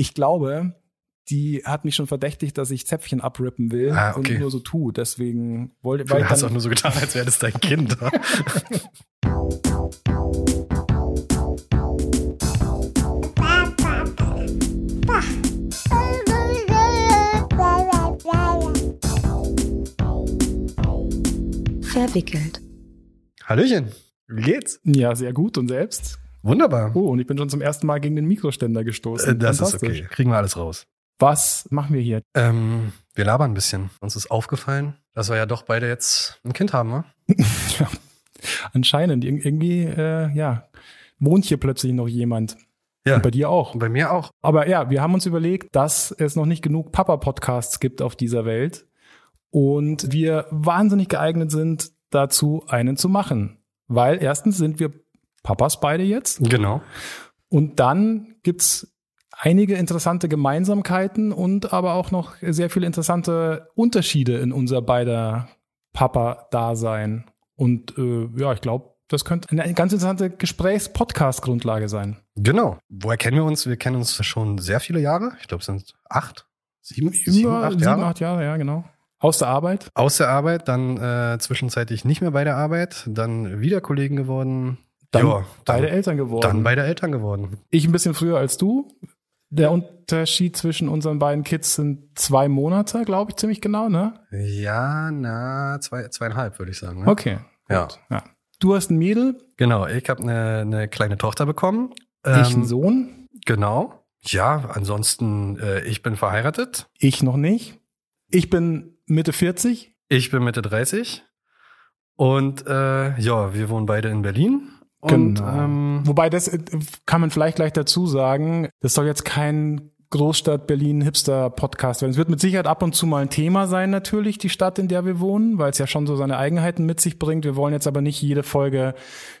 ich glaube, die hat mich schon verdächtigt, dass ich Zäpfchen abrippen will Ah, okay. und nur so tue. Deswegen wollte Du weil hast dann- auch nur so getan, als wäre das dein Kind. Verwickelt. Hallöchen, wie geht's? Ja, sehr gut. Und selbst? Wunderbar. Oh, und ich bin schon zum ersten Mal gegen den Mikroständer gestoßen. Äh, Das ist okay. Kriegen wir alles raus. Was machen wir hier? Ähm, wir labern ein bisschen. Uns ist aufgefallen, dass wir ja doch beide jetzt ein Kind haben, ne? ja, anscheinend. Ir- Irgendwie, äh, ja, wohnt hier plötzlich noch jemand. Ja. Und bei dir auch. Bei mir auch. Aber ja, wir haben uns überlegt, dass es noch nicht genug Papa-Podcasts gibt auf dieser Welt und wir wahnsinnig geeignet sind, dazu einen zu machen. Weil erstens sind wir Papas beide jetzt Genau. und dann gibt's einige interessante Gemeinsamkeiten und aber auch noch sehr viele interessante Unterschiede in unser beider Papa-Dasein. Und äh, ja, ich glaube, das könnte eine ganz interessante Gesprächs-Podcast-Grundlage sein. Genau. Woher kennen wir uns? Wir kennen uns schon sehr viele Jahre. Ich glaube, es sind acht, sieben, sieben, Über acht sieben, Jahre. acht Jahre, ja, genau. Aus der Arbeit. Aus der Arbeit, dann äh, zwischenzeitlich nicht mehr bei der Arbeit, dann wieder Kollegen geworden. Dann Ja, beide dann, Eltern geworden. dann beide Eltern geworden. ich ein bisschen früher als du. Der Unterschied zwischen unseren beiden Kids sind zwei Monate, glaube ich, ziemlich genau, ne? Ja, na, zwei, zweieinhalb, würde ich sagen. Ne? Okay. Ja. gut, ja. Du hast ein Mädel, Genau, ich habe eine, eine kleine Tochter bekommen. ich einen Ähm, Sohn, Genau. Ja, ansonsten, äh, ich bin verheiratet. ich noch nicht. Ich bin Mitte 40. Ich bin Mitte 30. Und äh, ja, wir wohnen beide in Berlin. Und Genau. ähm, Wobei das äh, kann man vielleicht gleich dazu sagen, das soll jetzt kein Großstadt Berlin Hipster Podcast werden. Es wird mit Sicherheit ab und zu mal ein Thema sein natürlich, die Stadt, in der wir wohnen, weil es ja schon so seine Eigenheiten mit sich bringt. Wir wollen jetzt aber nicht jede Folge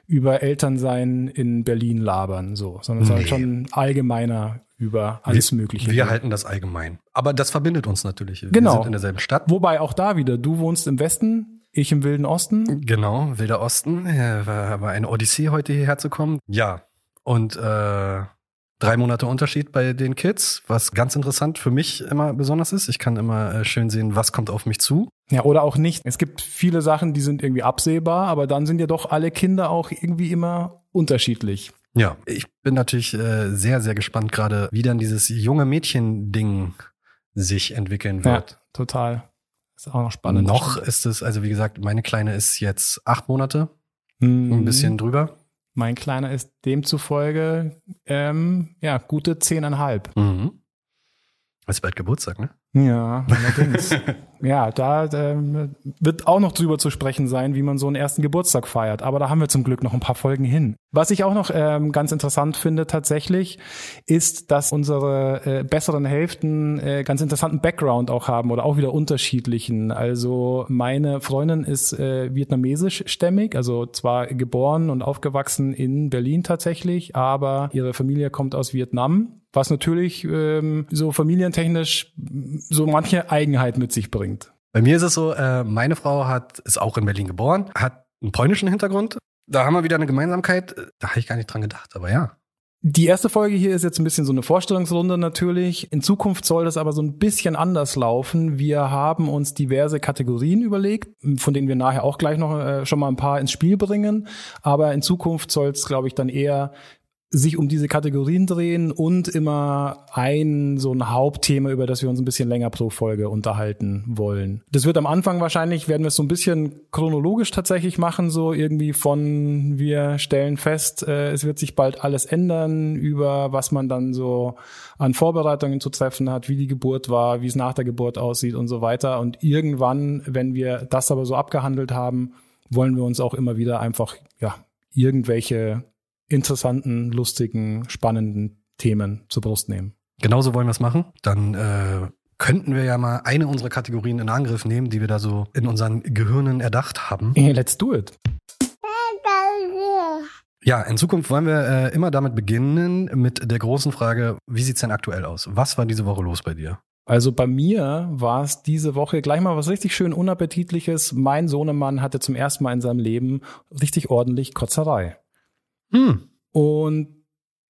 über Elternsein in Berlin labern, so, sondern es soll Nee. schon allgemeiner über alles Mögliche. wir halten das allgemein. Aber das verbindet uns natürlich. Wir Genau. sind in derselben Stadt. Wobei auch da wieder, du wohnst im Westen, ich im Wilden Osten. Genau, Wilder Osten. War, war eine Odyssee, heute hierher zu kommen. Ja, und äh, drei Monate Unterschied bei den Kids, was ganz interessant für mich immer besonders ist. Ich kann immer äh, schön sehen, was kommt auf mich zu. Ja, oder auch nicht. Es gibt viele Sachen, die sind irgendwie absehbar, aber dann sind ja doch alle Kinder auch irgendwie immer unterschiedlich. Ja, ich bin natürlich äh, sehr, sehr gespannt gerade, wie dann dieses junge Mädchen-Ding sich entwickeln wird. Ja, total. Ist auch noch spannend. Noch ist es, also wie gesagt, meine Kleine ist jetzt acht Monate, Mhm. ein bisschen drüber. Mein Kleiner ist demzufolge, ähm, ja, gute zehneinhalb. Mhm. Ist bald Geburtstag, ne? Ja, allerdings. ja, da ähm, wird auch noch drüber zu sprechen sein, wie man so einen ersten Geburtstag feiert. Aber da haben wir zum Glück noch ein paar Folgen hin. Was ich auch noch ähm, ganz interessant finde tatsächlich, ist, dass unsere äh, besseren Hälften äh, ganz interessanten Background auch haben oder auch wieder unterschiedlichen. Also meine Freundin ist äh, vietnamesischstämmig, also zwar geboren und aufgewachsen in Berlin tatsächlich, aber ihre Familie kommt aus Vietnam was natürlich ähm, so familientechnisch so manche Eigenheit mit sich bringt. Bei mir ist es so, äh, meine Frau hat, ist auch in Berlin geboren, hat einen polnischen Hintergrund. Da haben wir wieder eine Gemeinsamkeit. Da habe ich gar nicht dran gedacht, aber ja. Die erste Folge hier ist jetzt ein bisschen so eine Vorstellungsrunde natürlich. In Zukunft soll das aber so ein bisschen anders laufen. Wir haben uns diverse Kategorien überlegt, von denen wir nachher auch gleich noch äh, schon mal ein paar ins Spiel bringen. Aber in Zukunft soll es, glaube ich, dann eher sich um diese Kategorien drehen und immer ein so ein Hauptthema, über das wir uns ein bisschen länger pro Folge unterhalten wollen. Das wird am Anfang wahrscheinlich, werden wir es so ein bisschen chronologisch tatsächlich machen, so irgendwie von wir stellen fest, äh, es wird sich bald alles ändern, über was man dann so an Vorbereitungen zu treffen hat, wie die Geburt war, wie es nach der Geburt aussieht und so weiter. Und irgendwann, wenn wir das aber so abgehandelt haben, wollen wir uns auch immer wieder einfach, ja, irgendwelche interessanten, lustigen, spannenden Themen zur Brust nehmen. Genauso wollen wir es machen. Dann äh, könnten wir ja mal eine unserer Kategorien in Angriff nehmen, die wir da so in unseren Gehirnen erdacht haben. Hey, let's do it. Ja, in Zukunft wollen wir äh, immer damit beginnen mit der großen Frage, wie sieht's denn aktuell aus? Was war diese Woche los bei dir? Also bei mir war es diese Woche gleich mal was richtig schön unappetitliches. Mein Sohnemann hatte zum ersten Mal in seinem Leben richtig ordentlich Kotzerei. Hm. Und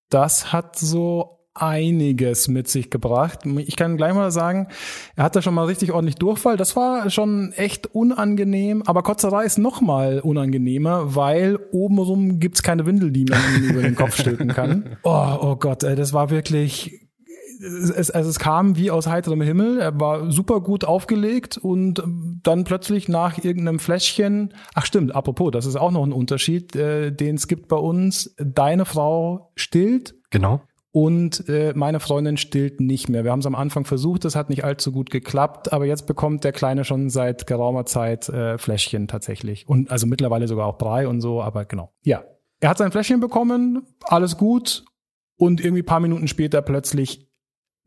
das hat so einiges mit sich gebracht. Ich kann gleich mal sagen, er hatte schon mal richtig ordentlich Durchfall. Das war schon echt unangenehm, aber Kotzerei ist noch mal unangenehmer, weil obenrum gibt's keine Windel, die man über den Kopf stülpen kann. Oh, oh Gott, das war wirklich es, also es kam wie aus heiterem Himmel. Er war super gut aufgelegt und dann plötzlich nach irgendeinem Fläschchen. Ach stimmt, apropos, das ist auch noch ein Unterschied, äh, den es gibt bei uns. Deine Frau stillt. Genau. Und äh, meine Freundin stillt nicht mehr. Wir haben es am Anfang versucht, das hat nicht allzu gut geklappt, aber jetzt bekommt der Kleine schon seit geraumer Zeit äh, Fläschchen tatsächlich. Und also mittlerweile sogar auch Brei und so, aber genau. Ja. Er hat sein Fläschchen bekommen, alles gut. Und irgendwie paar Minuten später plötzlich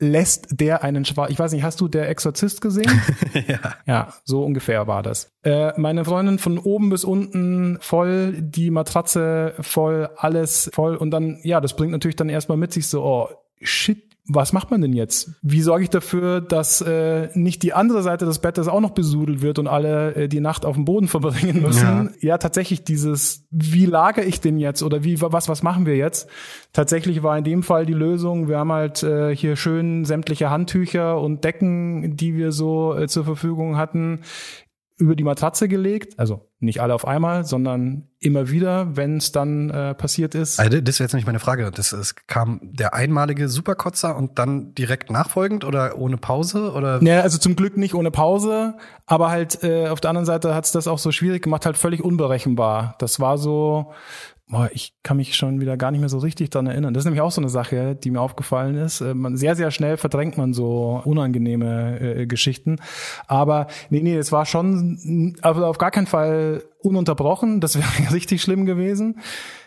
lässt der einen schwarz. Ich weiß nicht, hast du der Exorzist gesehen? ja. Ja, so ungefähr war das. Äh, meine Freundin von oben bis unten voll, die Matratze voll, alles voll und dann, ja, das bringt natürlich dann erstmal mit sich so, oh, shit, was macht man denn jetzt? Wie sorge ich dafür, dass äh, nicht die andere Seite des Bettes auch noch besudelt wird und alle äh, die Nacht auf dem Boden verbringen müssen? Ja. ja, tatsächlich dieses, wie lagere ich denn jetzt oder wie was was machen wir jetzt? Tatsächlich war in dem Fall die Lösung, wir haben halt äh, hier schön sämtliche Handtücher und Decken, die wir so äh, zur Verfügung hatten, über die Matratze gelegt, also nicht alle auf einmal, sondern immer wieder, wenn es dann äh, passiert ist. Also das ist jetzt nicht meine Frage. Das, es kam der einmalige Superkotzer und dann direkt nachfolgend oder ohne Pause oder? Ja, also zum Glück nicht ohne Pause, aber halt äh, auf der anderen Seite hat es das auch so schwierig gemacht, halt völlig unberechenbar. Das war so, Boah, ich kann mich schon wieder gar nicht mehr so richtig dran erinnern. Das ist nämlich auch so eine Sache, die mir aufgefallen ist. Äh, man, sehr, sehr schnell verdrängt man so unangenehme äh, Geschichten. Aber nee, nee, es war schon also auf gar keinen Fall ununterbrochen. Das wäre richtig schlimm gewesen.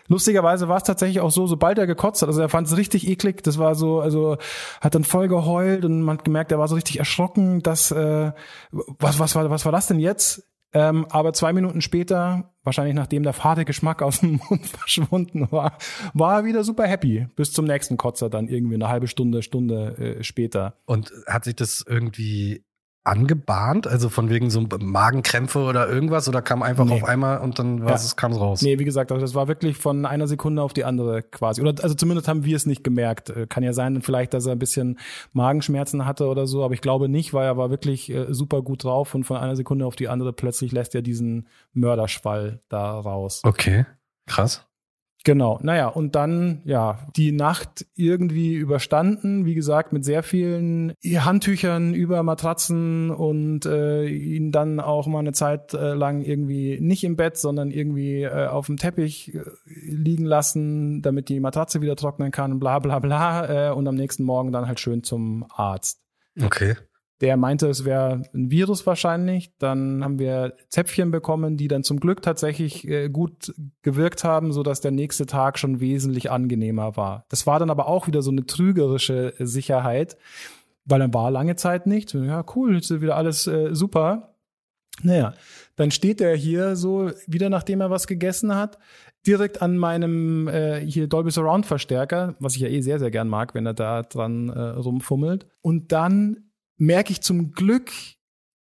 Lustigerweise war es tatsächlich auch so, sobald er gekotzt hat, also er fand es richtig eklig, das war so, also hat dann voll geheult und man hat gemerkt, er war so richtig erschrocken, dass äh, was, was, war, was war das denn jetzt? Ähm, aber zwei Minuten später, wahrscheinlich nachdem der fade Geschmack aus dem Mund verschwunden war, war er wieder super happy. Bis zum nächsten Kotzer dann irgendwie eine halbe Stunde, Stunde äh, später. Und hat sich das irgendwie angebahnt? Also von wegen so Magenkrämpfe oder irgendwas? Oder kam einfach nee. auf einmal und dann ja. kam es raus? Nee, wie gesagt, also das war wirklich von einer Sekunde auf die andere quasi. Oder also zumindest haben wir es nicht gemerkt. Äh, kann ja sein, vielleicht, dass er ein bisschen Magenschmerzen hatte oder so, aber ich glaube nicht, weil er war wirklich äh, super gut drauf und von einer Sekunde auf die andere plötzlich lässt er diesen Mörderschwall da raus. Okay, krass. Genau, naja, und dann, ja, die Nacht irgendwie überstanden, wie gesagt, mit sehr vielen Handtüchern über Matratzen und äh, ihn dann auch mal eine Zeit äh, lang irgendwie nicht im Bett, sondern irgendwie äh, auf dem Teppich äh, liegen lassen, damit die Matratze wieder trocknen kann, bla bla bla, äh, und am nächsten Morgen dann halt schön zum Arzt. Okay. Der meinte, es wäre ein Virus wahrscheinlich. Dann haben wir Zäpfchen bekommen, die dann zum Glück tatsächlich äh, gut gewirkt haben, so dass der nächste Tag schon wesentlich angenehmer war. Das war dann aber auch wieder so eine trügerische Sicherheit, weil dann war lange Zeit nichts. Ja, cool, jetzt ist wieder alles äh, super. Naja, dann steht er hier so, wieder nachdem er was gegessen hat, direkt an meinem äh, hier Dolby Surround Verstärker, was ich ja eh sehr, sehr gern mag, wenn er da dran äh, rumfummelt. Und dann merke ich zum Glück,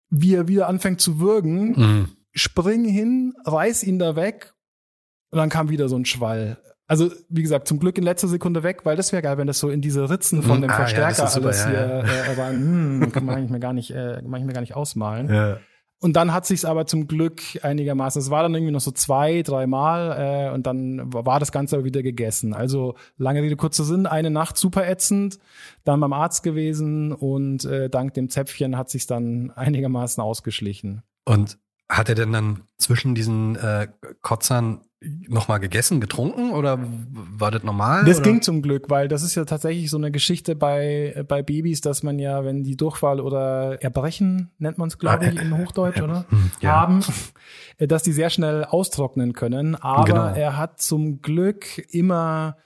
wie er wieder anfängt zu würgen, mhm. spring hin, reiß ihn da weg und dann kam wieder so ein Schwall. Also, wie gesagt, zum Glück in letzter Sekunde weg, weil das wäre geil, wenn das so in diese Ritzen von mhm. dem ah, Verstärker ja, alles ja, hier ja. Äh, rein, hm, kann man mir gar nicht, äh, kann ich mir gar nicht ausmalen. Ja. Und dann hat sich's aber zum Glück einigermaßen, es war dann irgendwie noch so zwei, dreimal äh, und dann war das Ganze aber wieder gegessen. Also lange Rede, kurzer Sinn, eine Nacht super ätzend, dann beim Arzt gewesen und äh, dank dem Zäpfchen hat sich's dann einigermaßen ausgeschlichen. Und hat er denn dann zwischen diesen äh, Kotzern nochmal gegessen, getrunken oder war das normal? Das oder? ging zum Glück, weil das ist ja tatsächlich so eine Geschichte bei, bei Babys, dass man ja, wenn die Durchfall oder Erbrechen, nennt man es, glaube ich, in Hochdeutsch, oder? Hm, ja. Haben, dass die sehr schnell austrocknen können. Aber genau. er hat zum Glück immer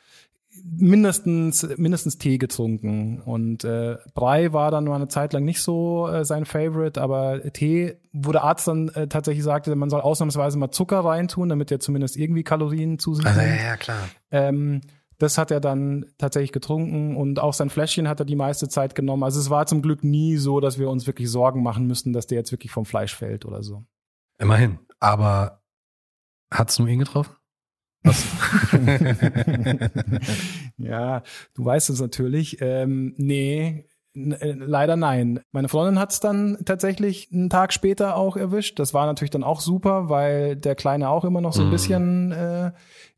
mindestens mindestens Tee getrunken und äh, Brei war dann mal eine Zeit lang nicht so äh, sein Favorite, aber Tee, wo der Arzt dann äh, tatsächlich sagte, man soll ausnahmsweise mal Zucker reintun, damit er zumindest irgendwie Kalorien zu sich also, Ja, ja, klar. Ähm, das hat er dann tatsächlich getrunken und auch sein Fläschchen hat er die meiste Zeit genommen. Also es war zum Glück nie so, dass wir uns wirklich Sorgen machen müssten, dass der jetzt wirklich vom Fleisch fällt oder so. Immerhin. Aber hat's nur ihn getroffen? Ja, du weißt es natürlich. Ähm, nee, äh, leider nein. Meine Freundin hat es dann tatsächlich einen Tag später auch erwischt. Das war natürlich dann auch super, weil der Kleine auch immer noch so ein mhm. bisschen äh,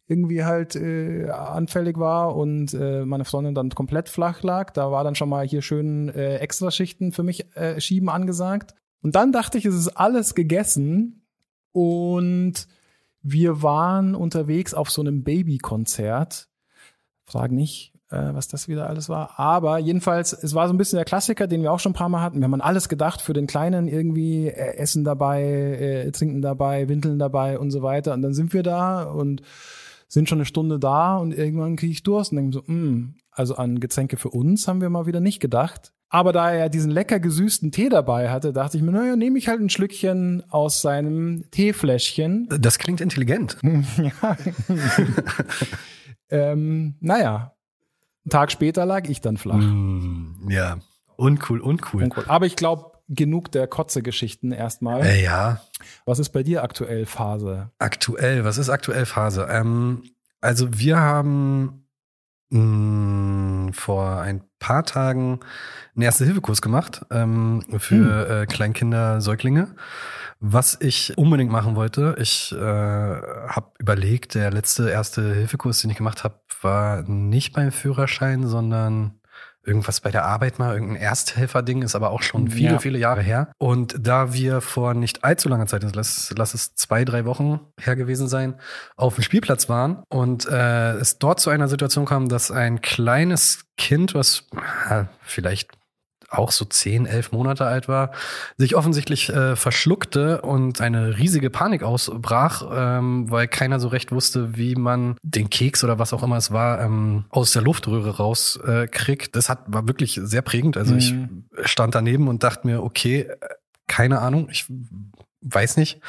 irgendwie halt äh, anfällig war und äh, meine Freundin dann komplett flach lag. Da war dann schon mal hier schön äh, Extraschichten für mich äh, schieben angesagt. Und dann dachte ich, es ist alles gegessen und wir waren unterwegs auf so einem Babykonzert. Frag nicht, äh, was das wieder alles war. Aber jedenfalls, es war so ein bisschen der Klassiker, den wir auch schon ein paar Mal hatten. Wir haben an alles gedacht für den Kleinen irgendwie äh, Essen dabei, äh, Trinken dabei, Windeln dabei und so weiter. Und dann sind wir da und sind schon eine Stunde da und irgendwann kriege ich Durst und denke so, mh, hm, also an Getränke für uns haben wir mal wieder nicht gedacht. Aber da er diesen lecker gesüßten Tee dabei hatte, dachte ich mir, naja, nehme ich halt ein Schlückchen aus seinem Teefläschchen. Das klingt intelligent. ja. ähm, naja, einen Tag später lag ich dann flach. Mm, ja, uncool, uncool. uncool. Aber ich glaube, genug der Kotze-Geschichten erstmal. Äh, ja. Was ist bei dir aktuell Phase? Aktuell, was ist aktuell Phase? Ähm, also wir haben mh, mm, vor ein paar Tagen einen Erste-Hilfe-Kurs gemacht ähm, für hm. äh, Kleinkinder, Säuglinge. Was ich unbedingt machen wollte, ich äh, habe überlegt, der letzte Erste-Hilfe-Kurs, den ich gemacht habe, war nicht beim Führerschein, sondern irgendwas bei der Arbeit mal, irgendein Ersthelfer-Ding, ist aber auch schon viele, ja. viele Jahre her. Und da wir vor nicht allzu langer Zeit, lass, lass es zwei, drei Wochen her gewesen sein, auf dem Spielplatz waren und äh, es dort zu einer Situation kam, dass ein kleines Kind, was äh, vielleicht auch so zehn, elf Monate alt war, sich offensichtlich äh, verschluckte und eine riesige Panik ausbrach, ähm, weil keiner so recht wusste, wie man den Keks oder was auch immer es war, ähm, aus der Luftröhre rauskriegt. Äh, das hat, war wirklich sehr prägend. Also mhm. ich stand daneben und dachte mir, okay, äh, keine Ahnung, ich weiß nicht,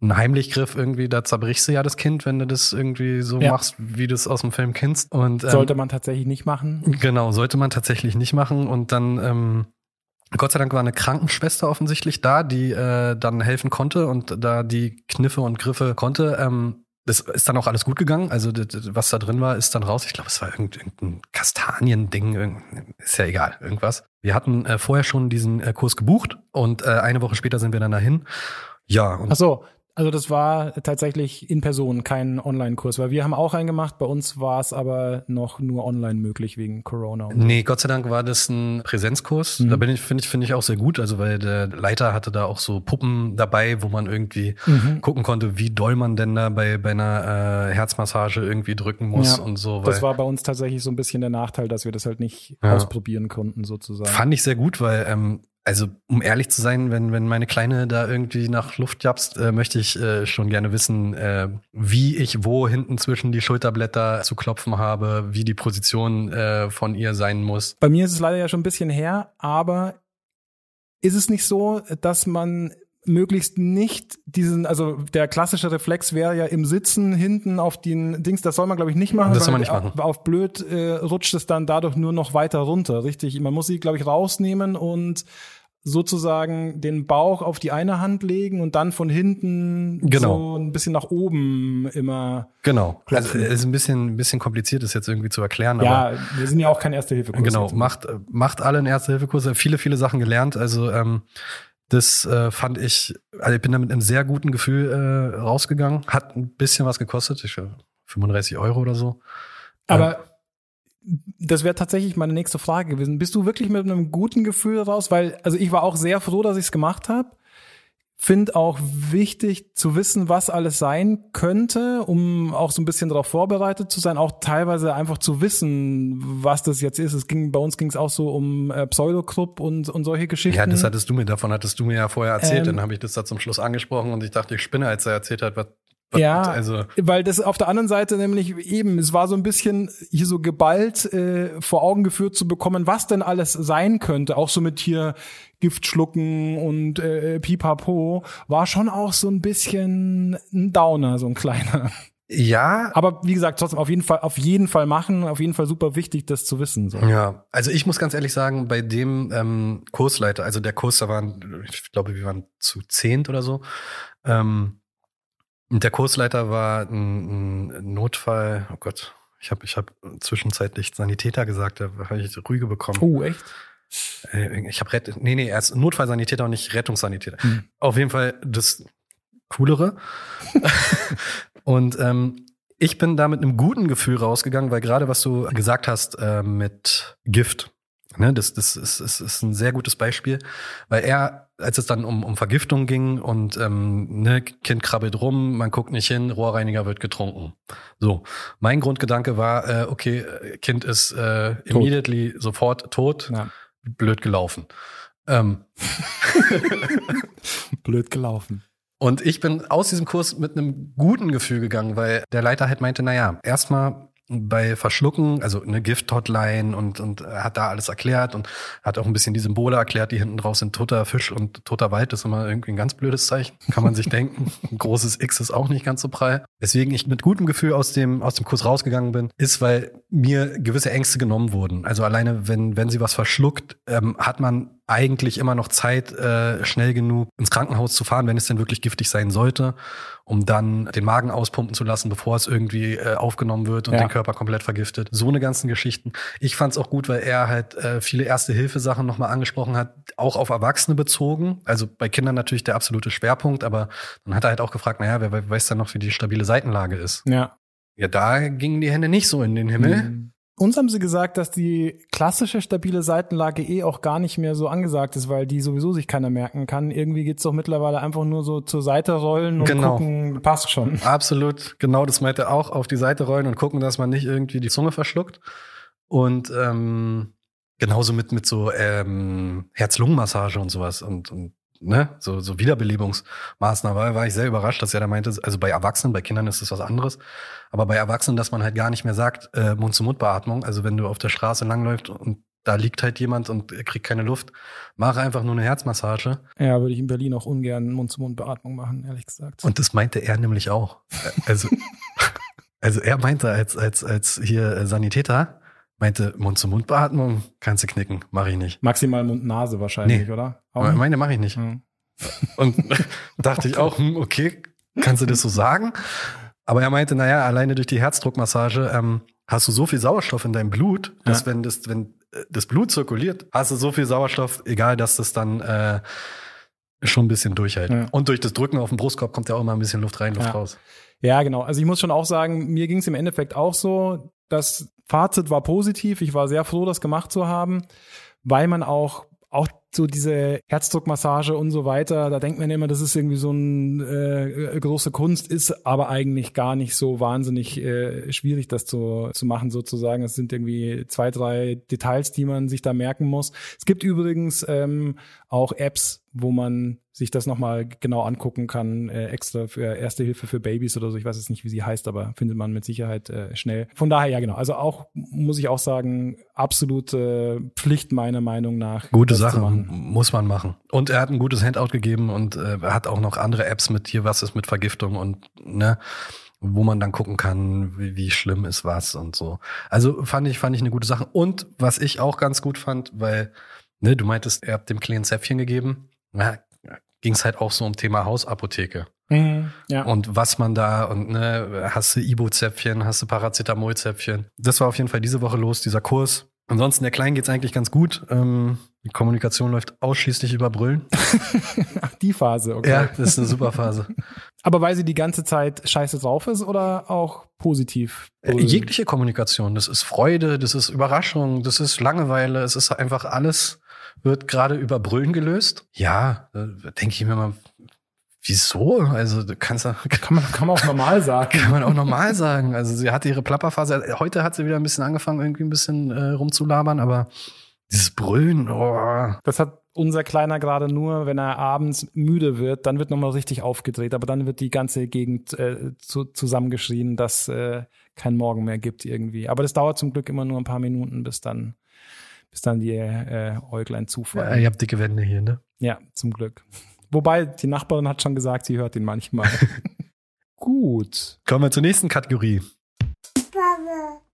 ein Heimlichgriff irgendwie, da zerbrichst du ja das Kind, wenn du das irgendwie so ja. machst, wie du es aus dem Film kennst. Und, ähm, sollte man tatsächlich nicht machen. Genau, sollte man tatsächlich nicht machen. Und dann, ähm, Gott sei Dank war eine Krankenschwester offensichtlich da, die äh, dann helfen konnte und da die Kniffe und Griffe konnte. Ähm, das ist dann auch alles gut gegangen. Also was da drin war, ist dann raus. Ich glaube, es war irgendein Kastanien-Ding. Ist ja egal, irgendwas. Wir hatten äh, vorher schon diesen äh, Kurs gebucht und äh, eine Woche später sind wir dann dahin. Ja. Und Ach so, also das war tatsächlich in Person, kein Online-Kurs, weil wir haben auch einen gemacht, bei uns war es aber noch nur online möglich wegen Corona. Nee, Gott sei Dank war das ein Präsenzkurs. Mhm. Da bin ich, finde ich, finde ich auch sehr gut. Also weil der Leiter hatte da auch so Puppen dabei, wo man irgendwie mhm. gucken konnte, wie doll man denn da bei, bei einer äh, Herzmassage irgendwie drücken muss ja, und so. das war bei uns tatsächlich so ein bisschen der Nachteil, dass wir das halt nicht ja. ausprobieren konnten, sozusagen. Fand ich sehr gut, weil ähm, also, um ehrlich zu sein, wenn, wenn meine Kleine da irgendwie nach Luft japst, äh, möchte ich äh, schon gerne wissen, äh, wie ich wo hinten zwischen die Schulterblätter zu klopfen habe, wie die Position äh, von ihr sein muss. Bei mir ist es leider ja schon ein bisschen her, aber ist es nicht so, dass man möglichst nicht diesen, also der klassische Reflex wäre ja im Sitzen hinten auf den Dings, das soll man glaube ich nicht machen. Das soll man nicht machen. Auf blöd äh, rutscht es dann dadurch nur noch weiter runter, richtig? Man muss sie glaube ich rausnehmen und sozusagen den Bauch auf die eine Hand legen und dann von hinten genau. so ein bisschen nach oben immer. Genau. Klopfen. Also ist ein bisschen, ein bisschen kompliziert, das jetzt irgendwie zu erklären. Ja, wir sind ja auch kein Erste-Hilfe-Kurs. Genau, macht, macht alle einen Erste-Hilfe-Kurs, viele, viele Sachen gelernt. Also ähm, das äh, fand ich, also ich bin da mit einem sehr guten Gefühl äh, rausgegangen. Hat ein bisschen was gekostet, ich 35 Euro oder so. Aber das wäre tatsächlich meine nächste Frage gewesen. Bist du wirklich mit einem guten Gefühl raus? Weil, also ich war auch sehr froh, dass ich es gemacht habe finde auch wichtig zu wissen, was alles sein könnte, um auch so ein bisschen darauf vorbereitet zu sein, auch teilweise einfach zu wissen, was das jetzt ist. Es ging bei uns ging es auch so um äh, Pseudoclub und und solche Geschichten. Ja, das hattest du mir davon hattest du mir ja vorher erzählt, ähm, dann habe ich das da zum Schluss angesprochen und ich dachte, ich spinne, als er erzählt hat, was ja, also. weil das auf der anderen Seite nämlich eben, es war so ein bisschen hier so geballt äh, vor Augen geführt zu bekommen, was denn alles sein könnte, auch so mit hier Gift schlucken und äh, Pipapo, war schon auch so ein bisschen ein Downer, so ein kleiner. Ja. Aber wie gesagt, trotzdem auf jeden Fall, auf jeden Fall machen, auf jeden Fall super wichtig, das zu wissen. So. Ja, also ich muss ganz ehrlich sagen, bei dem ähm, Kursleiter, also der Kurs, da waren, ich glaube, wir waren zu zehnt oder so. Ähm, der Kursleiter war ein, ein Notfall, oh Gott, Ich habe ich hab zwischenzeitlich Sanitäter gesagt, da habe ich Rüge bekommen. Oh, echt? Äh, Ich habe Rett nee, nee, er ist Notfallsanitäter und nicht Rettungssanitäter. Auf jeden Fall das Coolere. und ähm, ich bin da mit einem guten Gefühl rausgegangen, weil gerade was du gesagt hast äh, mit Gift, ne, das, das ist, ist, ist ein sehr gutes Beispiel, weil er, als es dann um, um Vergiftung ging und ähm, ne, Kind krabbelt rum, man guckt nicht hin, Rohrreiniger wird getrunken. So, mein Grundgedanke war, äh, okay, Kind ist äh, immediately sofort tot, Ja. blöd gelaufen. Ähm, Blöd gelaufen. Und ich bin aus diesem Kurs mit einem guten Gefühl gegangen, weil der Leiter halt meinte, na ja, erstmal bei Verschlucken, also eine Gift-Hotline und, und er hat da alles erklärt und hat auch ein bisschen die Symbole erklärt, die hinten drauf sind. Toter Fisch und toter Wald ist immer irgendwie ein ganz blödes Zeichen. Kann man sich denken. Ein großes X ist auch nicht ganz so prall. Deswegen ich mit gutem Gefühl aus dem, aus dem Kurs rausgegangen bin, ist, weil mir gewisse Ängste genommen wurden. Also alleine, wenn, wenn sie was verschluckt, ähm, hat man eigentlich immer noch Zeit, äh, schnell genug ins Krankenhaus zu fahren, wenn es denn wirklich giftig sein sollte, um dann den Magen auspumpen zu lassen, bevor es irgendwie äh, aufgenommen wird und Ja. den Körper komplett vergiftet. So eine ganzen Geschichten. Ich fand es auch gut, weil er halt äh, viele Erste-Hilfe-Sachen nochmal angesprochen hat, auch auf Erwachsene bezogen. Also bei Kindern natürlich der absolute Schwerpunkt, aber dann hat er halt auch gefragt, naja, wer, wer weiß dann noch, wie die stabile Seitenlage ist. Ja. Ja, da gingen die Hände nicht so in den Himmel. Mhm. Uns haben sie gesagt, dass die klassische stabile Seitenlage eh auch gar nicht mehr so angesagt ist, weil die sowieso sich keiner merken kann. Irgendwie geht's doch mittlerweile einfach nur so zur Seite rollen und Genau. gucken, passt schon. Absolut, genau das meinte auch, auf die Seite rollen und gucken, dass man nicht irgendwie die Zunge verschluckt. Und ähm, genauso mit, mit so ähm, Herz-Lungen-Massage und sowas und, und ne, so, so Wiederbelebungsmaßnahmen. War, war ich sehr überrascht, dass er da meinte, also bei Erwachsenen, bei Kindern ist das was anderes, aber bei Erwachsenen, dass man halt gar nicht mehr sagt, äh, Mund-zu-Mund-Beatmung, also wenn du auf der Straße langläufst und da liegt halt jemand und er kriegt keine Luft, mach einfach nur eine Herzmassage. Ja, würde ich in Berlin auch ungern Mund-zu-Mund-Beatmung machen, ehrlich gesagt. Und das meinte er nämlich auch. Also, also er meinte als, als, als hier Sanitäter, meinte Mund-zu-Mund-Beatmung, kannst du knicken, mache ich nicht. Maximal Mund-Nase wahrscheinlich, Nee. oder? Auch? Meine mache ich nicht. Hm. Und dachte ich auch, hm, okay, kannst du das so sagen? Aber er meinte, naja, alleine durch die Herzdruckmassage ähm, hast du so viel Sauerstoff in deinem Blut, dass Ja. wenn das, wenn äh, das Blut zirkuliert, hast du so viel Sauerstoff, egal, dass das dann äh, schon ein bisschen durchhält. Ja. Und durch das Drücken auf den Brustkorb kommt ja auch immer ein bisschen Luft rein, Luft Ja. raus. Ja, genau. Also ich muss schon auch sagen, mir ging es im Endeffekt auch so. Das Fazit war positiv. Ich war sehr froh, das gemacht zu haben, weil man auch auch so diese Herzdruckmassage und so weiter, da denkt man immer, das ist irgendwie so eine äh, große Kunst, ist aber eigentlich gar nicht so wahnsinnig äh, schwierig, das zu, zu machen sozusagen. Es sind irgendwie zwei, drei Details, die man sich da merken muss. Es gibt übrigens ähm, auch Apps, wo man sich das nochmal genau angucken kann, äh, extra für Erste Hilfe für Babys oder so. Ich weiß jetzt nicht, wie sie heißt, aber findet man mit Sicherheit äh, schnell. Von daher, ja genau. Also auch, muss ich auch sagen, absolute Pflicht meiner Meinung nach. Gute Sache, muss man machen. Und er hat ein gutes Handout gegeben und äh, hat auch noch andere Apps mit hier, was ist mit Vergiftung und ne, wo man dann gucken kann, wie, wie schlimm ist was und so. Also fand ich, fand ich eine gute Sache. Und was ich auch ganz gut fand, weil, ne, du meintest, er habt dem kleinen Zäpfchen gegeben, ja, ging es halt auch so um Thema Hausapotheke. Mhm, ja. Und was man da und ne, hast du Ibo-Zäpfchen, hast du Paracetamol-Zäpfchen. Das war auf jeden Fall diese Woche los, dieser Kurs. Ansonsten der Kleinen geht's eigentlich ganz gut. Ähm, die Kommunikation läuft ausschließlich über Brüllen. Ach, die Phase, okay. Ja, das ist eine super Phase. Aber weil sie die ganze Zeit scheiße drauf ist oder auch positiv? Äh, Jegliche Kommunikation, das ist Freude, das ist Überraschung, das ist Langeweile, es ist einfach alles wird gerade über Brüllen gelöst. Ja, da denke ich mir mal, wieso? Also du kannst Kann man, kann man auch normal sagen. Kann man auch normal sagen. Also sie hatte ihre Plapperphase. Heute hat sie wieder ein bisschen angefangen, irgendwie ein bisschen äh, rumzulabern, aber dieses Brüllen, oh. Das hat unser Kleiner gerade nur, wenn er abends müde wird, dann wird nochmal richtig aufgedreht, aber dann wird die ganze Gegend äh, zu, zusammengeschrien, dass äh, kein Morgen mehr gibt irgendwie. Aber das dauert zum Glück immer nur ein paar Minuten, bis dann, bis dann die äh, Äuglein Ja, zufallen. ihr habt dicke Wände hier, ne? Ja, zum Glück. Wobei, die Nachbarin hat schon gesagt, sie hört ihn manchmal. Gut. Kommen wir zur nächsten Kategorie.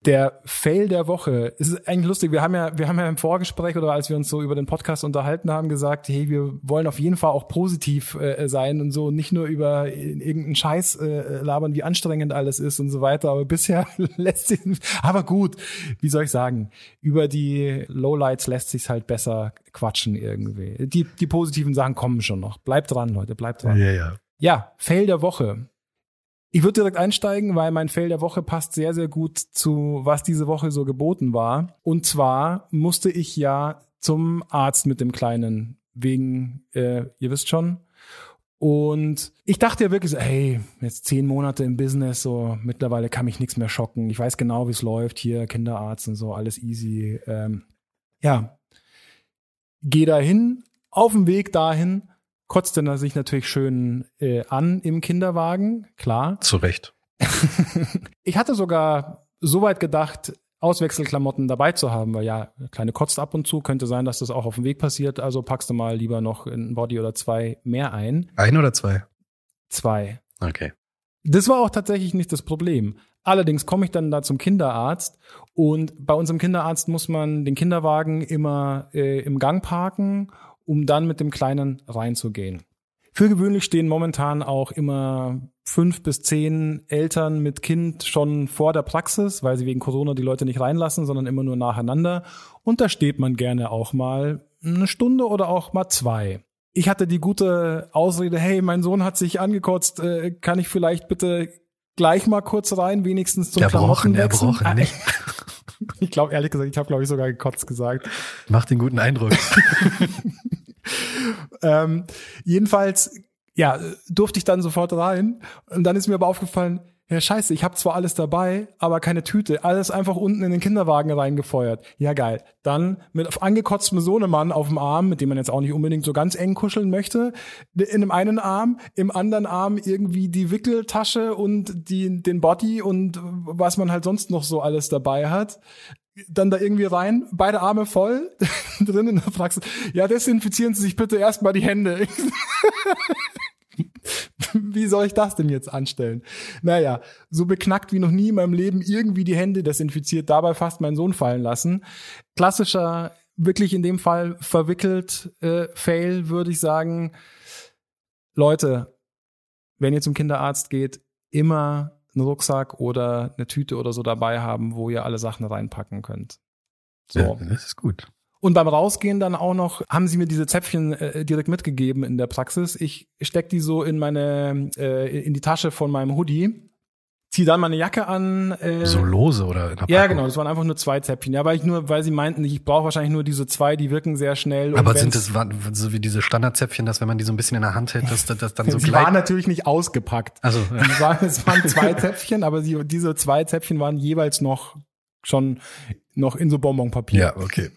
Der Fail der Woche. Es ist eigentlich lustig. Wir haben ja, wir haben ja im Vorgespräch oder als wir uns so über den Podcast unterhalten haben, gesagt, hey, wir wollen auf jeden Fall auch positiv äh, sein und so nicht nur über irgendeinen Scheiß äh, labern, wie anstrengend alles ist und so weiter. Aber bisher lässt sich, aber gut, wie soll ich sagen, über die Lowlights lässt sich halt besser quatschen irgendwie. Die, die positiven Sachen kommen schon noch. Bleibt dran, Leute, bleibt dran. Ja, ja. Ja, Fail der Woche. Ich würde direkt einsteigen, weil mein Fail der Woche passt sehr, sehr gut zu, was diese Woche so geboten war. Und zwar musste ich ja zum Arzt mit dem Kleinen wegen, äh, ihr wisst schon. Und ich dachte ja wirklich so, hey, jetzt zehn Monate im Business, so mittlerweile kann mich nichts mehr schocken. Ich weiß genau, wie es läuft hier, Kinderarzt und so, alles easy. Ähm, ja, geh dahin, auf dem Weg dahin kotzte er sich natürlich schön äh, an im Kinderwagen, klar. Zu Recht. ich hatte sogar so weit gedacht, Auswechselklamotten dabei zu haben, weil ja, kleine kotzt ab und zu, könnte sein, dass das auch auf dem Weg passiert, also packst du mal lieber noch ein Body oder zwei mehr ein. Ein oder zwei? Zwei. Okay. Das war auch tatsächlich nicht das Problem. Allerdings komme ich dann da zum Kinderarzt und bei unserem Kinderarzt muss man den Kinderwagen immer äh, im Gang parken um dann mit dem Kleinen reinzugehen. Für gewöhnlich stehen momentan auch immer fünf bis zehn Eltern mit Kind schon vor der Praxis, weil sie wegen Corona die Leute nicht reinlassen, sondern immer nur nacheinander. Und da steht man gerne auch mal eine Stunde oder auch mal zwei. Ich hatte die gute Ausrede, hey, mein Sohn hat sich angekotzt, äh, kann ich vielleicht bitte gleich mal kurz rein, wenigstens zum Erbrochen, erbrochen, nicht? Ich glaube, ehrlich gesagt, ich habe, glaube ich, sogar gekotzt gesagt. Macht den guten Eindruck. ähm, jedenfalls, ja, durfte ich dann sofort rein. Und dann ist mir aber aufgefallen, ja, scheiße, ich habe zwar alles dabei, aber keine Tüte. Alles einfach unten in den Kinderwagen reingefeuert. Ja, geil. Dann mit angekotztem Sohnemann auf dem Arm, mit dem man jetzt auch nicht unbedingt so ganz eng kuscheln möchte. In dem einen Arm, im anderen Arm irgendwie die Wickeltasche und die, den Body und was man halt sonst noch so alles dabei hat dann da irgendwie rein, beide Arme voll, drin in der Praxis. Ja, desinfizieren Sie sich bitte erstmal die Hände. wie soll ich das denn jetzt anstellen? Naja, so beknackt wie noch nie in meinem Leben irgendwie die Hände desinfiziert, dabei fast meinen Sohn fallen lassen. Klassischer, wirklich in dem Fall verwickelt äh, Fail, würde ich sagen. Leute, wenn ihr zum Kinderarzt geht, immer einen Rucksack oder eine Tüte oder so dabei haben, wo ihr alle Sachen reinpacken könnt. So. Ja, das ist gut. Und beim Rausgehen dann auch noch, haben sie mir diese Zäpfchen äh, direkt mitgegeben in der Praxis. Ich steck die so in meine, äh, in die Tasche von meinem Hoodie, zieh dann meine Jacke an. Äh, so lose oder in der Ja, genau, das waren einfach nur zwei Zäpfchen. Ja, weil ich nur, weil sie meinten, ich brauche wahrscheinlich nur diese zwei, die wirken sehr schnell. Aber sind das so wie diese Standardzäpfchen, dass wenn man die so ein bisschen in der Hand hält, dass das dann so Sie waren natürlich nicht ausgepackt. Also ja. es, waren, es waren zwei Zäpfchen, aber sie, diese zwei Zäpfchen waren jeweils noch schon noch in so Bonbonpapier. Ja, okay.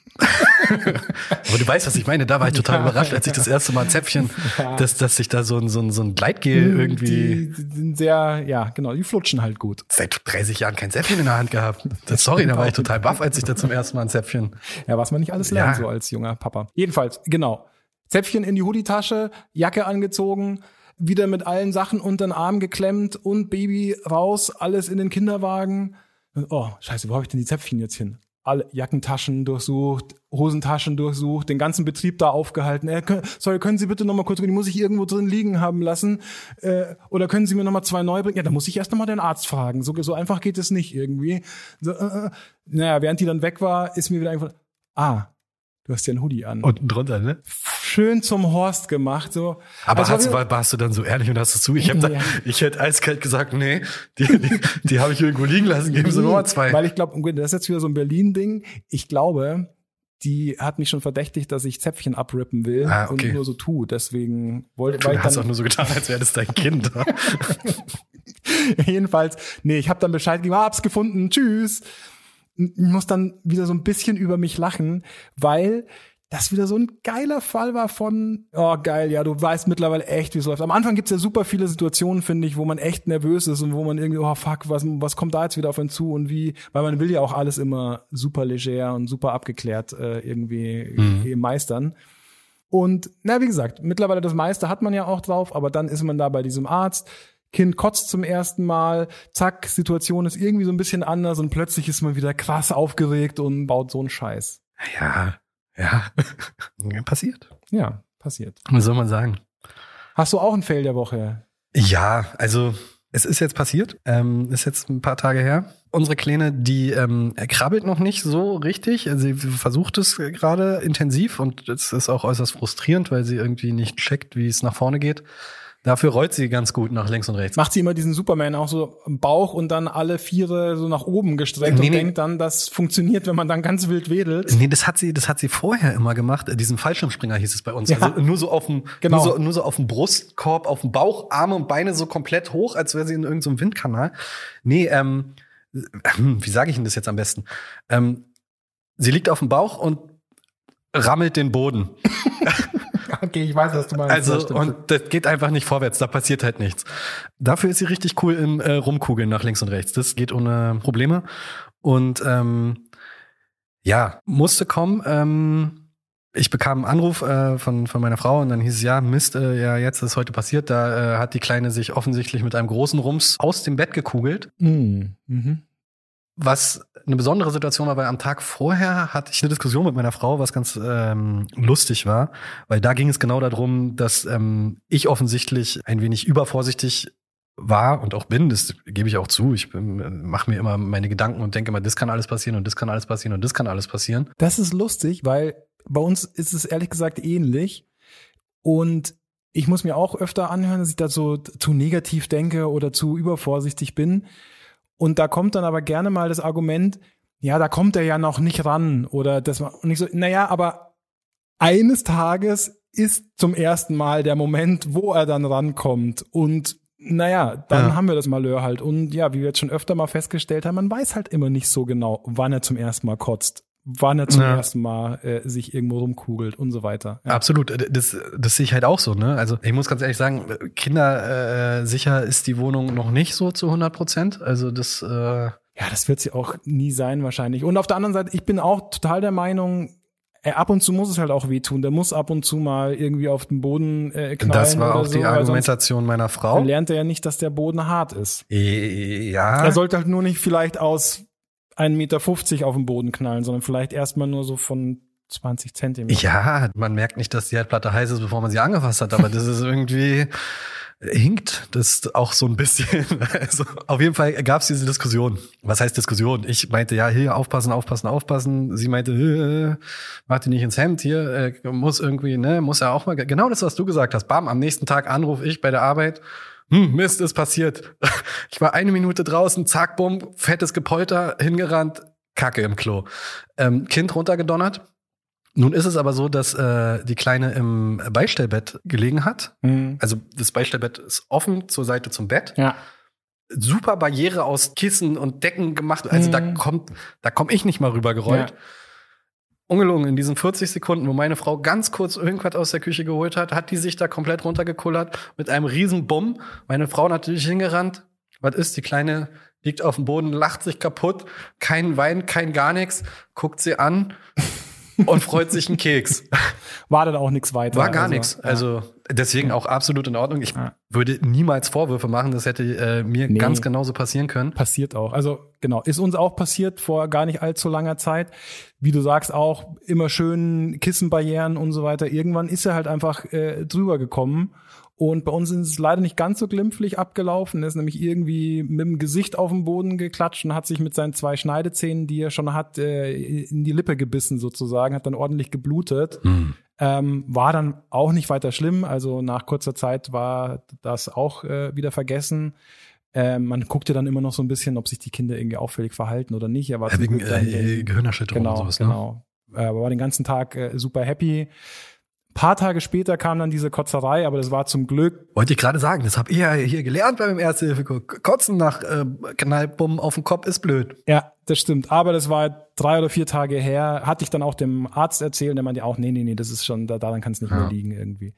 Aber du weißt, was ich meine. Da war ich total überrascht, als ich das erste Mal ein Zäpfchen, dass, dass sich da so ein, so ein, so ein Gleitgel irgendwie. Die, die sind sehr, ja, genau, die flutschen halt gut. Seit 30 Jahren kein Zäpfchen in der Hand gehabt. Das, sorry, da war ich total baff, als ich da zum ersten Mal ein Zäpfchen. Ja, was man nicht alles lernt, ja. so als junger Papa. Jedenfalls, genau. Zäpfchen in die Hoodie-Tasche, Jacke angezogen, wieder mit allen Sachen unter den Arm geklemmt und Baby raus, alles in den Kinderwagen. Oh, scheiße, wo habe ich denn die Zäpfchen jetzt hin? Alle Jackentaschen durchsucht, Hosentaschen durchsucht, den ganzen Betrieb da aufgehalten. Äh, sorry, können Sie bitte noch mal kurz, die muss ich irgendwo drin liegen haben lassen? Äh, oder können Sie mir noch mal zwei neu bringen? Ja, da muss ich erst noch mal den Arzt fragen. So, so einfach geht es nicht irgendwie. So, äh, äh. naja, während die dann weg war, ist mir wieder einfach, ah, du hast ja einen Hoodie an. Unten drunter, ne? schön zum Horst gemacht. So. Aber also, hast, war, warst du dann so ehrlich und hast es zu? Ich, hab da, ja. ich hätte eiskalt gesagt, nee, die, die, die habe ich irgendwo liegen lassen, geben Sie nur zwei. Weil ich glaube, das ist jetzt wieder so ein Berlin-Ding. Ich glaube, die hat mich schon verdächtigt, dass ich Zäpfchen abrippen will ah, okay. und nur so tu. Deswegen wollte du hast auch nur so getan, als wäre das dein Kind. Jedenfalls, nee, ich habe dann Bescheid gegeben, ah, hab's gefunden, tschüss. Ich muss dann wieder so ein bisschen über mich lachen, weil das wieder so ein geiler Fall war von, oh geil, ja, du weißt mittlerweile echt, wie es läuft. Am Anfang gibt's ja super viele Situationen, finde ich, wo man echt nervös ist und wo man irgendwie, oh fuck, was, was kommt da jetzt wieder auf einen zu und wie, weil man will ja auch alles immer super leger und super abgeklärt äh, irgendwie mhm. meistern. Und na, wie gesagt, mittlerweile das meiste hat man ja auch drauf, aber dann ist man da bei diesem Arzt, Kind kotzt zum ersten Mal, zack, Situation ist irgendwie so ein bisschen anders und plötzlich ist man wieder krass aufgeregt und baut so einen Scheiß. Ja, ja. passiert. Ja, passiert. Was soll man sagen? Hast du auch ein Fail der Woche? Ja, also es ist jetzt passiert, ähm, ist jetzt ein paar Tage her. Unsere Kleine, die ähm, krabbelt noch nicht so richtig. Also sie versucht es gerade intensiv und es ist auch äußerst frustrierend, weil sie irgendwie nicht checkt, wie es nach vorne geht. Dafür rollt sie ganz gut nach links und rechts. Macht sie immer diesen Superman auch so im Bauch und dann alle Viere so nach oben gestreckt nee, und nee. denkt dann, das funktioniert, wenn man dann ganz wild wedelt. Nee, das hat sie, das hat sie vorher immer gemacht. Diesen Fallschirmspringer hieß es bei uns. Ja. Also nur so auf dem, genau. nur, so, nur so auf dem Brustkorb, auf dem Bauch, Arme und Beine so komplett hoch, als wäre sie in irgendeinem so Windkanal. Nee, ähm, wie sage ich Ihnen das jetzt am besten? Ähm, sie liegt auf dem Bauch und rammelt den Boden. okay, ich weiß, was du meinst. Also, das und das geht einfach nicht vorwärts, da passiert halt nichts. Dafür ist sie richtig cool im äh, Rumkugeln nach links und rechts. Das geht ohne Probleme. Und ähm, ja, musste kommen. Ähm, ich bekam einen Anruf äh, von, von meiner Frau und dann hieß es, ja, Mist, äh, ja, jetzt ist heute passiert. Da äh, hat die Kleine sich offensichtlich mit einem großen Rums aus dem Bett gekugelt. Mm, mhm. Was eine besondere Situation war, weil am Tag vorher hatte ich eine Diskussion mit meiner Frau, was ganz ähm, lustig war, weil da ging es genau darum, dass ähm, ich offensichtlich ein wenig übervorsichtig war und auch bin, das gebe ich auch zu. Ich mache mir immer meine Gedanken und denke immer, das kann alles passieren und das kann alles passieren und das kann alles passieren. Das ist lustig, weil bei uns ist es ehrlich gesagt ähnlich. Und ich muss mir auch öfter anhören, dass ich da so zu negativ denke oder zu übervorsichtig bin. Und da kommt dann aber gerne mal das Argument, ja, da kommt er ja noch nicht ran oder das und ich so, naja, aber eines Tages ist zum ersten Mal der Moment, wo er dann rankommt und naja, dann ja. haben wir das Malheur halt. Und ja, wie wir jetzt schon öfter mal festgestellt haben, man weiß halt immer nicht so genau, wann er zum ersten Mal kotzt wann er zum ja. ersten Mal äh, sich irgendwo rumkugelt und so weiter. Ja. Absolut, das, das sehe ich halt auch so. Ne? Also ich muss ganz ehrlich sagen, Kinder äh, sicher ist die Wohnung noch nicht so zu 100 Prozent. Also das äh ja, das wird sie auch nie sein wahrscheinlich. Und auf der anderen Seite, ich bin auch total der Meinung, äh, ab und zu muss es halt auch wehtun. Der muss ab und zu mal irgendwie auf den Boden äh, knallen. Das war auch so, die Argumentation meiner Frau. Dann lernt er ja nicht, dass der Boden hart ist. Ja. Er sollte halt nur nicht vielleicht aus 1,50 Meter auf den Boden knallen, sondern vielleicht erstmal nur so von 20 Zentimeter. Ja, man merkt nicht, dass die Herdplatte heiß ist, bevor man sie angefasst hat, aber das ist irgendwie hinkt das auch so ein bisschen. Also auf jeden Fall gab es diese Diskussion. Was heißt Diskussion? Ich meinte, ja, hier aufpassen, aufpassen, aufpassen. Sie meinte, äh, mach die nicht ins Hemd hier, äh, muss irgendwie, ne, muss ja auch mal. Genau das, was du gesagt hast. Bam, am nächsten Tag anruf ich bei der Arbeit hm, Mist, ist passiert. Ich war eine Minute draußen, zack, bumm, fettes Gepolter, hingerannt, Kacke im Klo. Ähm, kind runtergedonnert. Nun ist es aber so, dass äh, die Kleine im Beistellbett gelegen hat. Mhm. Also das Beistellbett ist offen zur Seite zum Bett. Ja. Super Barriere aus Kissen und Decken gemacht. Also mhm. da kommt, da komme ich nicht mal rübergerollt. Ja ungelungen, in diesen 40 Sekunden, wo meine Frau ganz kurz irgendwas aus der Küche geholt hat, hat die sich da komplett runtergekullert mit einem riesen Bumm. Meine Frau natürlich hingerannt. Was ist? Die Kleine liegt auf dem Boden, lacht sich kaputt, kein Wein, kein gar nichts, guckt sie an und freut sich einen Keks. War dann auch nichts weiter. War gar also, nichts. Also deswegen auch absolut in Ordnung. Ich ja. würde niemals Vorwürfe machen. Das hätte äh, mir nee. ganz genauso passieren können. Passiert auch. Also genau, ist uns auch passiert vor gar nicht allzu langer Zeit. Wie du sagst, auch immer schön Kissenbarrieren und so weiter. Irgendwann ist er halt einfach äh, drüber gekommen und bei uns ist es leider nicht ganz so glimpflich abgelaufen. Er ist nämlich irgendwie mit dem Gesicht auf den Boden geklatscht und hat sich mit seinen zwei Schneidezähnen, die er schon hat, äh, in die Lippe gebissen sozusagen, hat dann ordentlich geblutet. Mhm. Ähm, war dann auch nicht weiter schlimm. Also nach kurzer Zeit war das auch äh, wieder vergessen. Ähm, man guckte dann immer noch so ein bisschen, ob sich die Kinder irgendwie auffällig verhalten oder nicht. Er war ja, wegen äh, Gehirnerschütterung genau, und sowas, ne? Genau. Er war den ganzen Tag äh, super happy paar Tage später kam dann diese Kotzerei, aber das war zum Glück. Wollte ich gerade sagen, das habe ich ja hier gelernt beim Ersthilfe. Kotzen nach äh, Knallbumm auf dem Kopf ist blöd. Ja, das stimmt. Aber das war drei oder vier Tage her. Hatte ich dann auch dem Arzt erzählt, der meinte auch, nee, nee, nee, das ist schon, daran kann es nicht ja. mehr liegen irgendwie.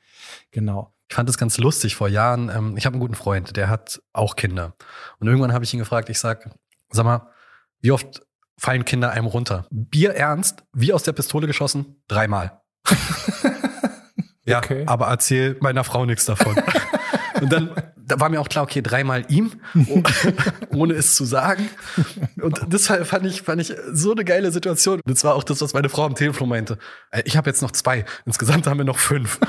Genau. Ich fand das ganz lustig vor Jahren. Ähm, ich habe einen guten Freund, der hat auch Kinder. Und irgendwann habe ich ihn gefragt, ich sag, sag mal, wie oft fallen Kinder einem runter? Bier ernst, wie aus der Pistole geschossen? Dreimal. Ja, okay. aber erzähl meiner Frau nichts davon. und dann da war mir auch klar, okay, dreimal ihm, ohne es zu sagen. Und deshalb fand ich, fand ich so eine geile Situation. Das war auch das, was meine Frau am Telefon meinte. Äh, ich habe jetzt noch zwei. Insgesamt haben wir noch fünf.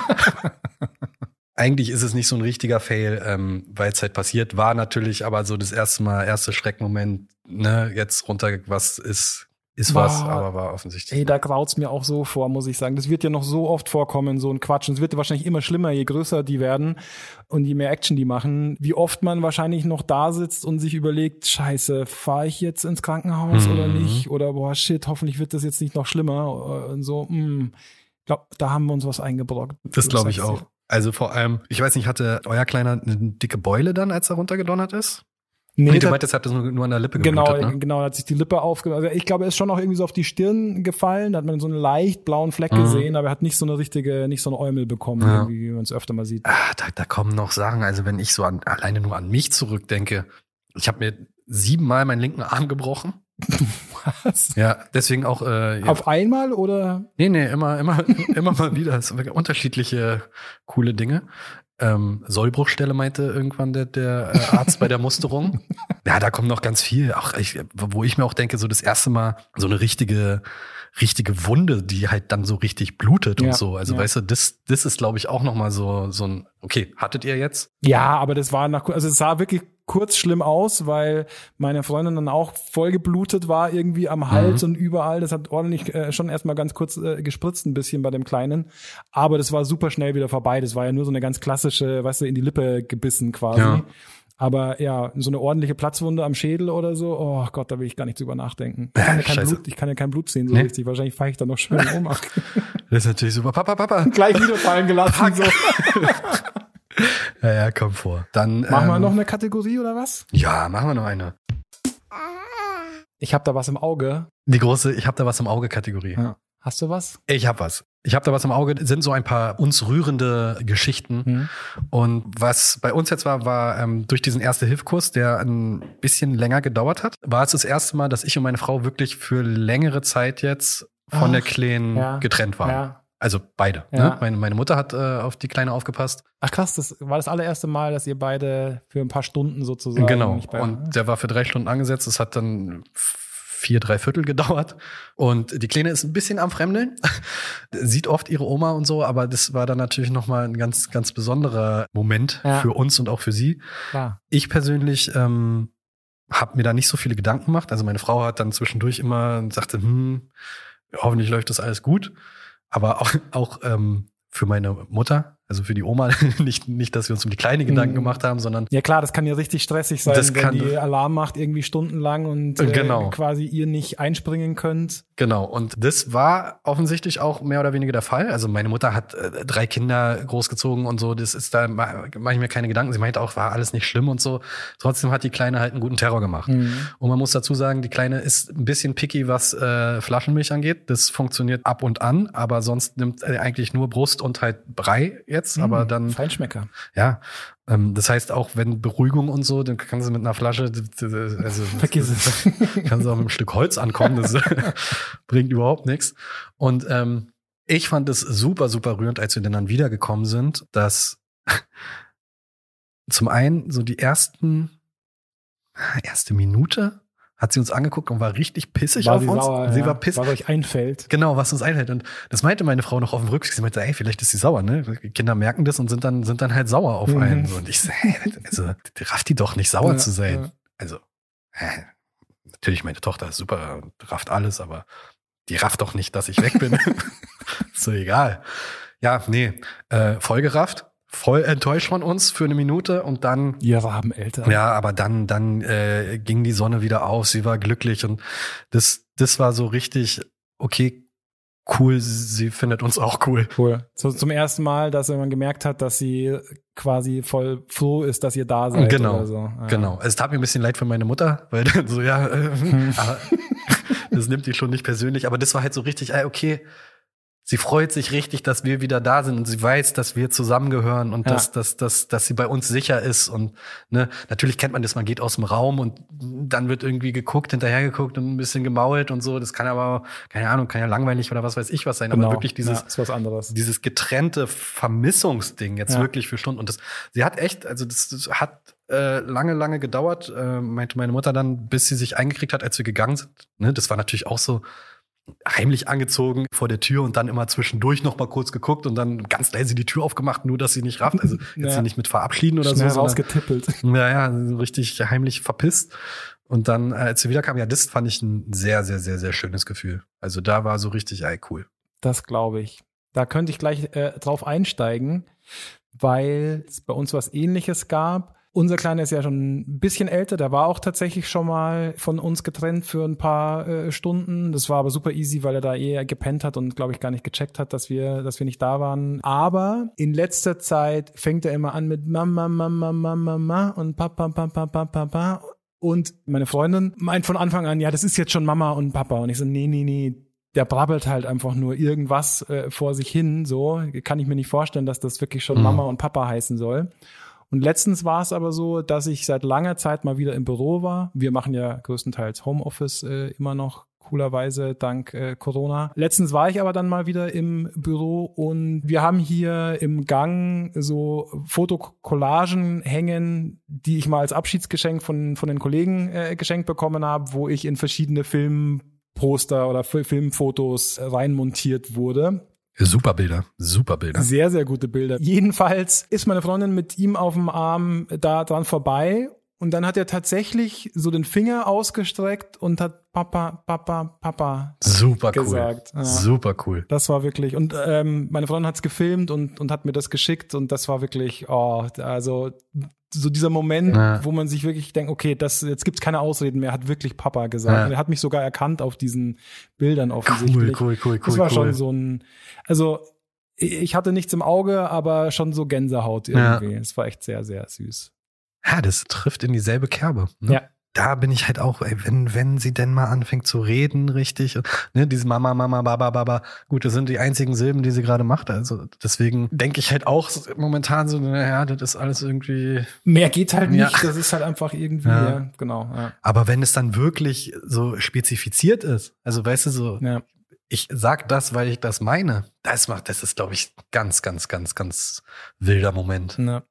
Eigentlich ist es nicht so ein richtiger Fail, ähm, weil es halt passiert war natürlich, aber so das erste Mal, erste Schreckmoment, ne, jetzt runter, was ist ist war, was, aber war offensichtlich. Ey, da graut's mir auch so vor, muss ich sagen. Das wird ja noch so oft vorkommen, so ein Quatsch. Und es wird wahrscheinlich immer schlimmer, je größer die werden und je mehr Action die machen. Wie oft man wahrscheinlich noch da sitzt und sich überlegt, scheiße, fahre ich jetzt ins Krankenhaus mhm. oder nicht? Oder boah, shit, hoffentlich wird das jetzt nicht noch schlimmer. Und so, mh, hm, glaub, da haben wir uns was eingebrockt. Das glaube ich auch. Also vor allem, ich weiß nicht, hatte euer Kleiner eine dicke Beule dann, als er runtergedonnert ist? Nee, nee du meintest, hat das nur, an der Lippe genau, geblutet, ne? Genau, hat sich die Lippe aufge... Also ich glaube, er ist schon auch irgendwie so auf die Stirn gefallen, da hat man so einen leicht blauen Fleck mhm. gesehen, aber er hat nicht so eine richtige, nicht so eine Eumel bekommen, ja. wie man es öfter mal sieht. Ah, da, da kommen noch Sachen, also wenn ich so an, alleine nur an mich zurückdenke, ich habe mir siebenmal meinen linken Arm gebrochen. Was? Ja, deswegen auch. Äh, ja. Auf einmal oder? Nee, nee, immer, immer, immer mal wieder. Es sind unterschiedliche coole Dinge ähm, Sollbruchstelle meinte irgendwann der, der äh, Arzt bei der Musterung. Ja, da kommt noch ganz viel. Auch ich, wo ich mir auch denke, so das erste Mal so eine richtige, richtige Wunde, die halt dann so richtig blutet ja, und so. Also ja. weißt du, das, das ist, glaube ich, auch noch mal so, so ein, okay, hattet ihr jetzt? Ja, aber das war nach, also es sah wirklich kurz schlimm aus, weil meine Freundin dann auch voll geblutet war irgendwie am Hals mhm. und überall. Das hat ordentlich äh, schon erstmal ganz kurz äh, gespritzt ein bisschen bei dem Kleinen. Aber das war super schnell wieder vorbei. Das war ja nur so eine ganz klassische, weißt du, in die Lippe gebissen quasi. Ja. Aber ja, so eine ordentliche Platzwunde am Schädel oder so, oh Gott, da will ich gar nicht drüber nachdenken. Ich kann ja kein, Blut, ich kann ja kein Blut sehen so nee? richtig. Wahrscheinlich fahre ich da noch schön um. das ist natürlich super. Papa, Papa. Gleich wieder fallen gelassen. So. ja, ja, komm vor. Dann machen ähm, wir noch eine Kategorie oder was? Ja, machen wir noch eine. Ich habe da was im Auge. Die große, ich habe da was im Auge Kategorie. Ja. Hast du was? Ich habe was. Ich habe da was im Auge. Sind so ein paar uns rührende Geschichten. Mhm. Und was bei uns jetzt war, war ähm, durch diesen erste Hilfkurs, der ein bisschen länger gedauert hat, war es das erste Mal, dass ich und meine Frau wirklich für längere Zeit jetzt von Ach, der Kleen ja, getrennt waren. Ja. Also beide. Ja. Ne? Meine, meine Mutter hat äh, auf die Kleine aufgepasst. Ach krass, das war das allererste Mal, dass ihr beide für ein paar Stunden sozusagen. Genau. Und der war für drei Stunden angesetzt. Das hat dann vier, drei Viertel gedauert. Und die Kleine ist ein bisschen am Fremdeln, sieht oft ihre Oma und so, aber das war dann natürlich nochmal ein ganz, ganz besonderer Moment ja. für uns und auch für sie. Klar. Ich persönlich ähm, habe mir da nicht so viele Gedanken gemacht. Also meine Frau hat dann zwischendurch immer sagte, hm, hoffentlich läuft das alles gut aber auch, auch ähm, für meine Mutter, also für die Oma, nicht, nicht, dass wir uns um die kleine Gedanken mhm. gemacht haben, sondern. Ja klar, das kann ja richtig stressig sein, das wenn kann, die Alarm macht irgendwie stundenlang und äh, genau. quasi ihr nicht einspringen könnt. Genau, und das war offensichtlich auch mehr oder weniger der Fall. Also meine Mutter hat äh, drei Kinder großgezogen und so, das ist da, mache ich mir keine Gedanken. Sie meinte auch, war alles nicht schlimm und so. Trotzdem hat die Kleine halt einen guten Terror gemacht. Mhm. Und man muss dazu sagen, die Kleine ist ein bisschen picky, was äh, Flaschenmilch angeht. Das funktioniert ab und an, aber sonst nimmt eigentlich nur Brust und halt Brei jetzt. Mhm, aber dann. Feinschmecker. Ja. Ähm, das heißt, auch wenn Beruhigung und so, dann kannst du mit einer Flasche, also Vergiss es. kannst du auch mit einem Stück Holz ankommen, das bringt überhaupt nichts. Und ähm, ich fand es super, super rührend, als wir dann wiedergekommen sind, dass zum einen so die ersten erste Minute hat sie uns angeguckt und war richtig pissig war auf uns. Sauer, sie ja. war pissig. Was euch einfällt. Genau, was uns einfällt. Und das meinte meine Frau noch auf dem Rückweg. Sie meinte, ey, vielleicht ist sie sauer, ne? Kinder merken das und sind dann, sind dann halt sauer auf mhm. einen. Und ich so, hey, also, rafft die doch nicht sauer ja, zu sein. Ja. Also, äh, natürlich, meine Tochter ist super, rafft alles, aber die rafft doch nicht, dass ich weg bin. so egal. Ja, nee, äh, voll gerafft voll enttäuscht von uns für eine Minute und dann. Ihr haben älter. Ja, aber dann, dann äh, ging die Sonne wieder auf, sie war glücklich und das, das war so richtig, okay, cool, sie findet uns auch cool. Cool. So zum ersten Mal, dass man gemerkt hat, dass sie quasi voll froh ist, dass ihr da seid. Genau. So. Ja. Genau. Es tat mir ein bisschen leid für meine Mutter, weil dann so, ja, äh, hm. das nimmt die schon nicht persönlich, aber das war halt so richtig, okay, sie freut sich richtig, dass wir wieder da sind und sie weiß, dass wir zusammengehören und Ja. dass, dass, dass, dass sie bei uns sicher ist. Und ne, natürlich kennt man das, man geht aus dem Raum und dann wird irgendwie geguckt, hinterher geguckt und ein bisschen gemault und so. Das kann aber, keine Ahnung, kann ja langweilig oder was weiß ich was sein. Aber wirklich dieses, Genau. ja, ist was anderes. dieses getrennte Vermissungsding jetzt Ja. wirklich für Stunden. Und das, sie hat echt, also das, das hat äh, lange, lange gedauert, äh, meinte meine Mutter dann, bis sie sich eingekriegt hat, als wir gegangen sind. Ne, das war natürlich auch so heimlich angezogen vor der Tür und dann immer zwischendurch noch mal kurz geguckt und dann ganz leise die Tür aufgemacht, nur dass sie nicht rafft. Also jetzt Ja. nicht mit verabschieden oder Schnell so, rausgetippelt. ja, ja, so richtig heimlich verpisst. Und dann, äh, als sie wiederkam, ja, das fand ich ein sehr, sehr, sehr, sehr schönes Gefühl. Also da war so richtig, ey, cool. Das glaube ich. Da könnte ich gleich äh, drauf einsteigen, weil es bei uns was ähnliches gab. Unser Kleiner ist ja schon ein bisschen älter, der war auch tatsächlich schon mal von uns getrennt für ein paar äh, Stunden. Das war aber super easy, weil er da eher gepennt hat und glaube ich gar nicht gecheckt hat, dass wir, dass wir nicht da waren. Aber in letzter Zeit fängt er immer an mit Mama, Mama, Mama, Mama und Papa, Papa, Papa, Papa. Und meine Freundin meint von Anfang an, ja, das ist jetzt schon Mama und Papa. Und ich so, nee, nee, nee, der brabbelt halt einfach nur irgendwas äh, vor sich hin. So kann ich mir nicht vorstellen, dass das wirklich schon Mhm. Mama und Papa heißen soll. Und letztens war es aber so, dass ich seit langer Zeit mal wieder im Büro war. Wir machen ja größtenteils Homeoffice äh, immer noch coolerweise dank äh, Corona. Letztens war ich aber dann mal wieder im Büro und wir haben hier im Gang so Fotokollagen hängen, die ich mal als Abschiedsgeschenk von, von den Kollegen äh, geschenkt bekommen habe, wo ich in verschiedene Filmposter oder Fi- Filmfotos reinmontiert wurde. Super Bilder, super Bilder. Sehr, sehr gute Bilder. Jedenfalls ist meine Freundin mit ihm auf dem Arm da dran vorbei und dann hat er tatsächlich so den Finger ausgestreckt und hat Papa, Papa, Papa Super cool. gesagt. Ja. Super cool. Das war wirklich, und ähm, meine Freundin hat's gefilmt und, und hat mir das geschickt und das war wirklich, oh, also so dieser Moment, Ja. wo man sich wirklich denkt, okay, das, jetzt gibt's keine Ausreden mehr, hat wirklich Papa gesagt. Ja. Er hat mich sogar erkannt auf diesen Bildern offensichtlich. Cool, cool, cool, cool. Das war cool. schon so ein, also ich hatte nichts im Auge, aber schon so Gänsehaut irgendwie. Es war echt sehr, sehr süß. Ja, das trifft in dieselbe Kerbe. Ne? Ja. Da bin ich halt auch, ey, wenn, wenn sie denn mal anfängt zu reden, richtig, ne, diese Mama, Mama, Baba, Baba, gut, das sind die einzigen Silben, die sie gerade macht. Also deswegen denke ich halt auch momentan so, naja, das ist alles irgendwie. Mehr geht halt nicht. Ja. Das ist halt einfach irgendwie, Ja. ja, genau. Ja. Aber wenn es dann wirklich so spezifiziert ist, also weißt du so, ich sag das, weil ich das meine, das macht, das ist, glaube ich, ganz, ganz, ganz, ganz wilder Moment. Ja.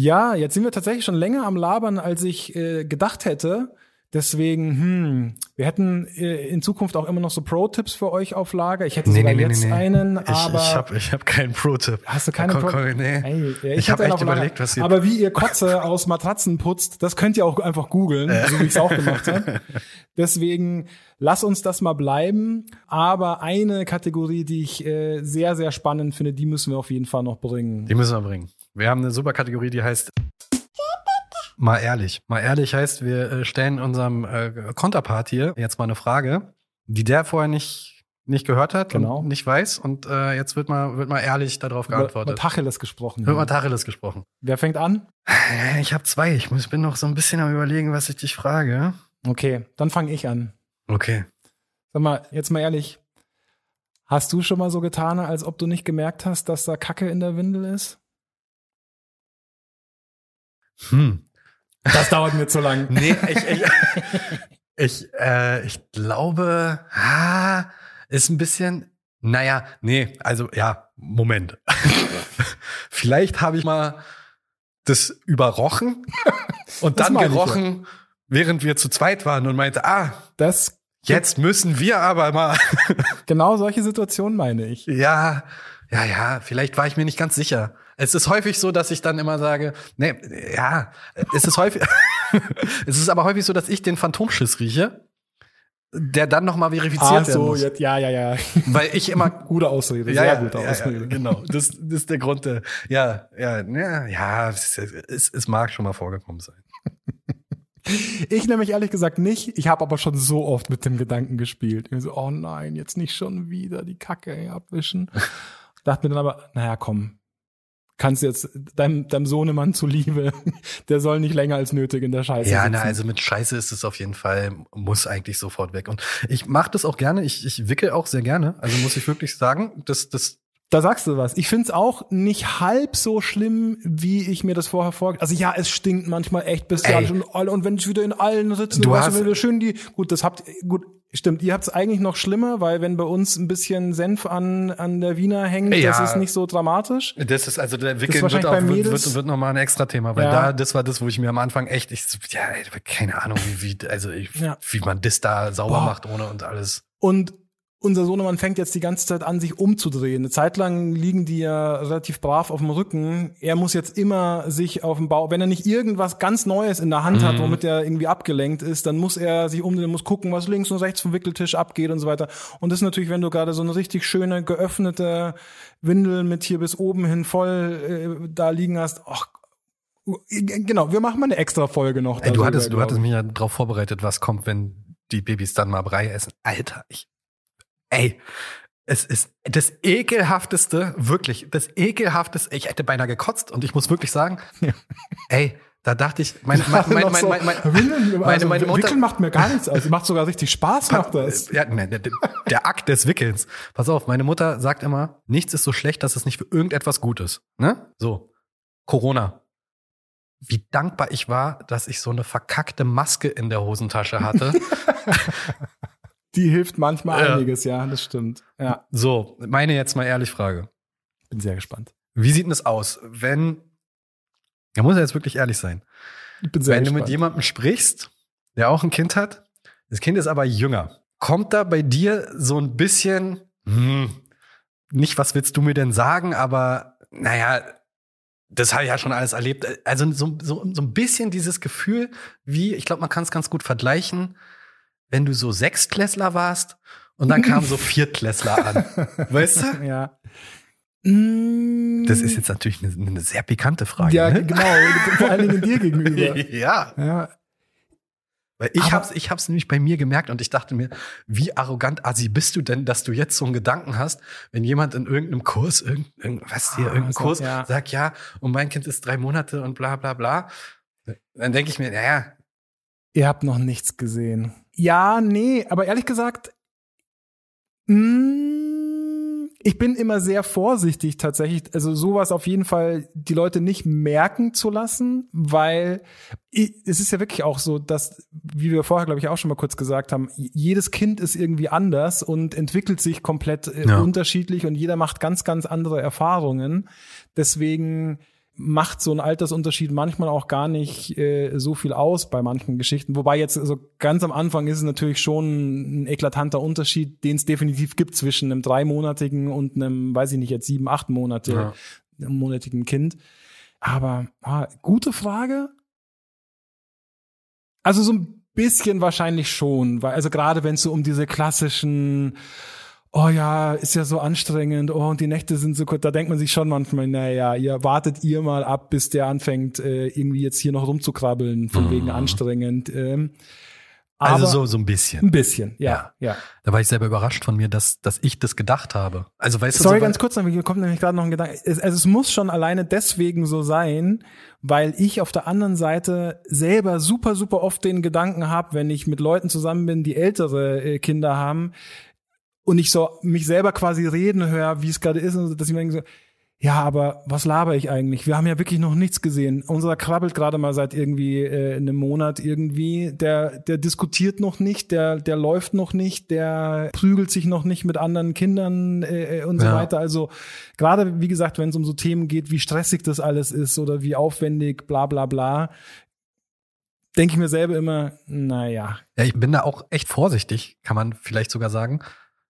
Ja, jetzt sind wir tatsächlich schon länger am Labern, als ich äh, gedacht hätte. Deswegen, hm, wir hätten äh, in Zukunft auch immer noch so Pro-Tipps für euch auf Lager. Ich hätte sogar jetzt einen, Ich, aber ich habe ich hab keinen Pro-Tipp. hast du keine Komm, Pro komm, nee. Ey, Ich hab hätte einen echt überlegt, was ihr- Aber wie ihr Kotze aus Matratzen putzt, das könnt ihr auch einfach googeln, so wie ich es auch gemacht habe. Deswegen lass uns das mal bleiben. Aber eine Kategorie, die ich äh, sehr, sehr spannend finde, die müssen wir auf jeden Fall noch bringen. Die müssen wir bringen. Wir haben eine super Kategorie, die heißt Mal ehrlich. Mal ehrlich heißt, wir äh, stellen unserem äh, Konterpart hier jetzt mal eine Frage, die der vorher nicht, nicht gehört hat Genau. und nicht weiß. Und äh, jetzt wird mal, wird mal ehrlich darauf Über, über geantwortet. Tacheles gesprochen. Wird mal Tacheles gesprochen. Wer fängt an? Ich habe zwei. Ich muss, bin noch so ein bisschen am überlegen, was ich dich frage. Okay, dann fange ich an. Okay. Sag mal, jetzt mal ehrlich. Hast du schon mal so getan, als ob du nicht gemerkt hast, dass da Kacke in der Windel ist? Hm. Das dauert mir zu lang. Nee, ich, ich, ich, äh, ich glaube, ah, ist ein bisschen, naja, nee, also ja, Moment. Vielleicht habe ich mal das überrochen und Das dann ich ja. gerochen, während wir zu zweit waren und meinte, ah, Das, jetzt müssen wir aber mal, genau solche Situationen meine ich. ja, ja, ja, vielleicht war ich mir nicht ganz sicher. Es ist häufig so, dass ich dann immer sage, nee, ja, es ist häufig, es ist aber häufig so, dass ich den Phantomschiss rieche, der dann nochmal verifiziert Ah, werden so, muss. jetzt, ja, ja, ja. Weil ich immer Gute Ausrede, ja, sehr ja, gute ja, Ausrede. Ja, genau, das, das ist der Grund. äh, Ja, ja, ja, ja, es, es, es mag schon mal vorgekommen sein. Ich nämlich ehrlich gesagt nicht. Ich habe aber schon so oft mit dem Gedanken gespielt. So, oh nein, jetzt nicht schon wieder die Kacke abwischen. Dachte mir dann aber, naja, komm, kannst jetzt deinem, deinem Sohnemann zuliebe, der soll nicht länger als nötig in der Scheiße Ja, sitzen. na, also mit Scheiße ist es auf jeden Fall, muss eigentlich sofort weg. Und ich mache das auch gerne, ich, ich wickel auch sehr gerne. Also muss ich wirklich sagen, das, das Da sagst du was. Ich find's auch nicht halb so schlimm, wie ich mir das vorher vorgestellt Also ja, es stinkt manchmal echt bestialisch und, und wenn ich wieder in allen sitzen, Du weißt hast- wieder schön die, gut, das habt, gut, stimmt, ihr habt's eigentlich noch schlimmer, weil wenn bei uns ein bisschen Senf an, an der Wiener hängt, das Ja. ist nicht so dramatisch. Das ist also der Wickeln wird, auch, wird, wird, wird nochmal ein extra Thema, weil Ja. da, das war das, wo ich mir am Anfang echt, ich, ja, keine Ahnung, wie, wie, also ich, Ja. wie man das da sauber Boah. macht ohne und alles. Und unser Sohnemann fängt jetzt die ganze Zeit an, sich umzudrehen. Eine Zeit lang liegen die ja relativ brav auf dem Rücken. Er muss jetzt immer sich auf dem Bauch, wenn er nicht irgendwas ganz Neues in der Hand hat, Mhm. womit er irgendwie abgelenkt ist, dann muss er sich umdrehen, muss gucken, was links und rechts vom Wickeltisch abgeht und so weiter. Und das ist natürlich, wenn du gerade so eine richtig schöne, geöffnete Windel mit hier bis oben hin voll äh, da liegen hast. Ach, genau, wir machen mal eine extra Folge noch. Ey, du hattest, du hattest ich. mich ja darauf vorbereitet, was kommt, wenn die Babys dann mal Brei essen. Alter, ich, ey, es ist das ekelhafteste, wirklich, das ekelhafteste. Ich hätte beinahe gekotzt und ich muss wirklich sagen, Ja. ey, da dachte ich, mein, mein, mein, Noch mein, so, mein, mein, Windeln, meine- also meine Mutter- Wickeln macht mir gar nichts aus. Macht sogar richtig Spaß, macht das. Ja, ne, der, der Akt des Wickelns. Pass auf, meine Mutter sagt immer, nichts ist so schlecht, dass es nicht für irgendetwas gut ist. Ne? So. Corona. Wie dankbar ich war, dass ich so eine verkackte Maske in der Hosentasche hatte. Die hilft manchmal Ja. einiges, ja, das stimmt. Ja, so, meine jetzt mal ehrlich Frage. bin sehr gespannt. Wie sieht denn es aus, wenn, da muss er jetzt wirklich ehrlich sein, wenn du gespannt. mit jemandem sprichst, der auch ein Kind hat, das Kind ist aber jünger, kommt da bei dir so ein bisschen, hm, nicht was willst du mir denn sagen, aber naja, das habe ich ja schon alles erlebt. Also so, so, so ein bisschen dieses Gefühl, wie, ich glaube, man kann es ganz gut vergleichen, wenn du so Sechstklässler warst und dann kamen so Viertklässler an. Weißt du? ja. Mm, Das ist jetzt natürlich eine, eine sehr pikante Frage. Ja, ne? genau. Vor allen Dingen dir gegenüber. ja. Ja, Weil ich Aber- hab's, ich hab's nämlich bei mir gemerkt und ich dachte mir, wie arrogant assi bist du denn, dass du jetzt so einen Gedanken hast, wenn jemand in irgendeinem Kurs, irgend, irgend, was hier, Ah, irgendein Kurs ja. sagt, ja, und mein Kind ist drei Monate und bla bla bla. Dann denke ich mir, naja, Ihr habt noch nichts gesehen. Ja, nee, aber ehrlich gesagt, mm, ich bin immer sehr vorsichtig tatsächlich, also sowas auf jeden Fall die Leute nicht merken zu lassen, weil es ist ja wirklich auch so, dass, wie wir vorher, glaube ich, auch schon mal kurz gesagt haben, jedes Kind ist irgendwie anders und entwickelt sich komplett äh, Ja. unterschiedlich und jeder macht ganz, ganz andere Erfahrungen. Deswegen macht so ein Altersunterschied manchmal auch gar nicht äh, so viel aus bei manchen Geschichten. Wobei jetzt so ganz am Anfang ist es natürlich schon ein eklatanter Unterschied, den es definitiv gibt zwischen einem dreimonatigen und einem, weiß ich nicht, jetzt sieben, acht Monate Ja. monatigen Kind. Aber ah, gute Frage. Also so ein bisschen wahrscheinlich schon, weil also gerade wenn es so um diese klassischen Oh ja, ist ja so anstrengend. Oh, und die Nächte sind so kurz. Da denkt man sich schon manchmal, naja, ihr wartet ihr mal ab, bis der anfängt, äh, irgendwie jetzt hier noch rumzukrabbeln, von Mhm. wegen anstrengend. Ähm, also so, so ein bisschen. ein bisschen, ja, ja. Da war ich selber überrascht von mir, dass, dass ich das gedacht habe. Also weißt Sorry, du, so, ganz kurz, mir kommt nämlich gerade noch ein Gedanke. Es, also es muss schon alleine deswegen so sein, weil ich auf der anderen Seite selber super, super oft den Gedanken habe, wenn ich mit Leuten zusammen bin, die ältere äh, Kinder haben und ich so mich selber quasi reden höre, wie es gerade ist, und so, dass ich mir denke so, ja, aber was laber ich eigentlich? Wir haben ja wirklich noch nichts gesehen. Unser krabbelt gerade mal seit irgendwie äh, einem Monat irgendwie. Der, der diskutiert noch nicht, der, der läuft noch nicht, der prügelt sich noch nicht mit anderen Kindern äh, und so Ja. weiter. Also gerade, wie gesagt, wenn es um so Themen geht, wie stressig das alles ist oder wie aufwendig, bla bla bla, denke ich mir selber immer, naja. Ja, ich bin da auch echt vorsichtig, kann man vielleicht sogar sagen,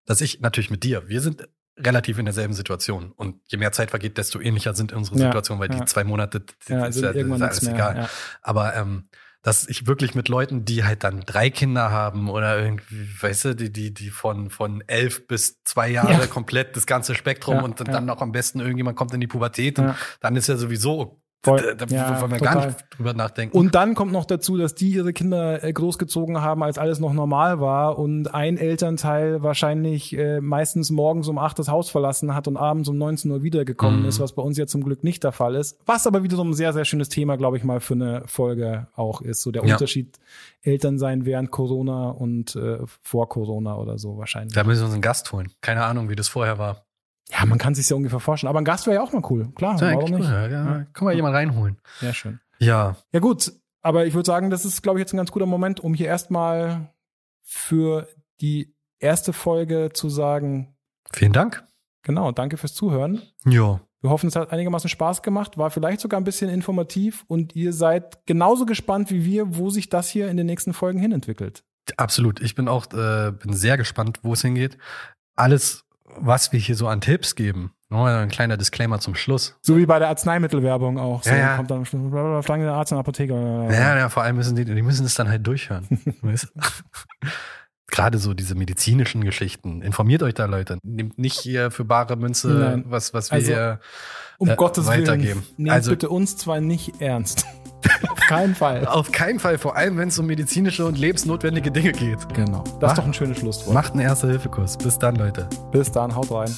dass ich natürlich mit dir, wir sind relativ in derselben Situation. Und je mehr Zeit vergeht, desto ähnlicher sind unsere Ja, Situationen, weil ja. die zwei Monate Ja, ist sind ja, ist alles mehr. egal. Aber ähm, dass ich wirklich mit Leuten, die halt dann drei Kinder haben oder irgendwie, weißt du, die, die, die von, von elf bis zwei Jahre Ja. komplett das ganze Spektrum und ja. dann noch am besten irgendjemand kommt in die Pubertät und dann ist ja sowieso Voll. Da, da ja, wollen wir total. gar nicht drüber nachdenken. Und dann kommt noch dazu, dass die ihre Kinder äh, großgezogen haben, als alles noch normal war und ein Elternteil wahrscheinlich äh, meistens morgens um acht das Haus verlassen hat und abends um 19 Uhr wiedergekommen mhm. ist, was bei uns ja zum Glück nicht der Fall ist. Was aber wieder so ein sehr, sehr schönes Thema, glaube ich mal, für eine Folge auch ist. So der ja. Unterschied Eltern sein während Corona und äh, vor Corona oder so wahrscheinlich. Da müssen wir uns einen Gast holen. Keine Ahnung, wie das vorher war. Ja, man kann sich ja ungefähr vorstellen. Aber ein Gast wäre ja auch mal cool. Klar, ja, warum nicht? Cool, ja, ja. Können wir jemanden reinholen. Ja, schön. Ja. Ja, gut. Aber ich würde sagen, das ist, glaube ich, jetzt ein ganz guter Moment, um hier erstmal für die erste Folge zu sagen. Vielen Dank. Genau, danke fürs Zuhören. Ja. Wir hoffen, es hat einigermaßen Spaß gemacht, war vielleicht sogar ein bisschen informativ und ihr seid genauso gespannt wie wir, wo sich das hier in den nächsten Folgen hinentwickelt. Absolut. Ich bin auch äh, bin sehr gespannt, wo es hingeht. Alles was wir hier so an Tipps geben. Nur ein kleiner Disclaimer zum Schluss. So wie bei der Arzneimittelwerbung auch. So ja, ja. kommt dann Schlange der Arzt in der Apotheke. Ja, ja, vor allem müssen die, die müssen es dann halt durchhören. Gerade so diese medizinischen Geschichten. Informiert euch da, Leute. Nehmt nicht hier für bare Münze, Nein. was, was wir also, hier um äh, Gottes weitergeben. Willen, nehmt also, bitte uns zwar nicht ernst. Auf keinen Fall. Auf keinen Fall, vor allem wenn es um medizinische und lebensnotwendige Dinge geht. Genau. Das Mach, ist doch ein schönes Schlusswort. Macht einen Erste-Hilfe-Kurs. Bis dann, Leute. Bis dann, haut rein.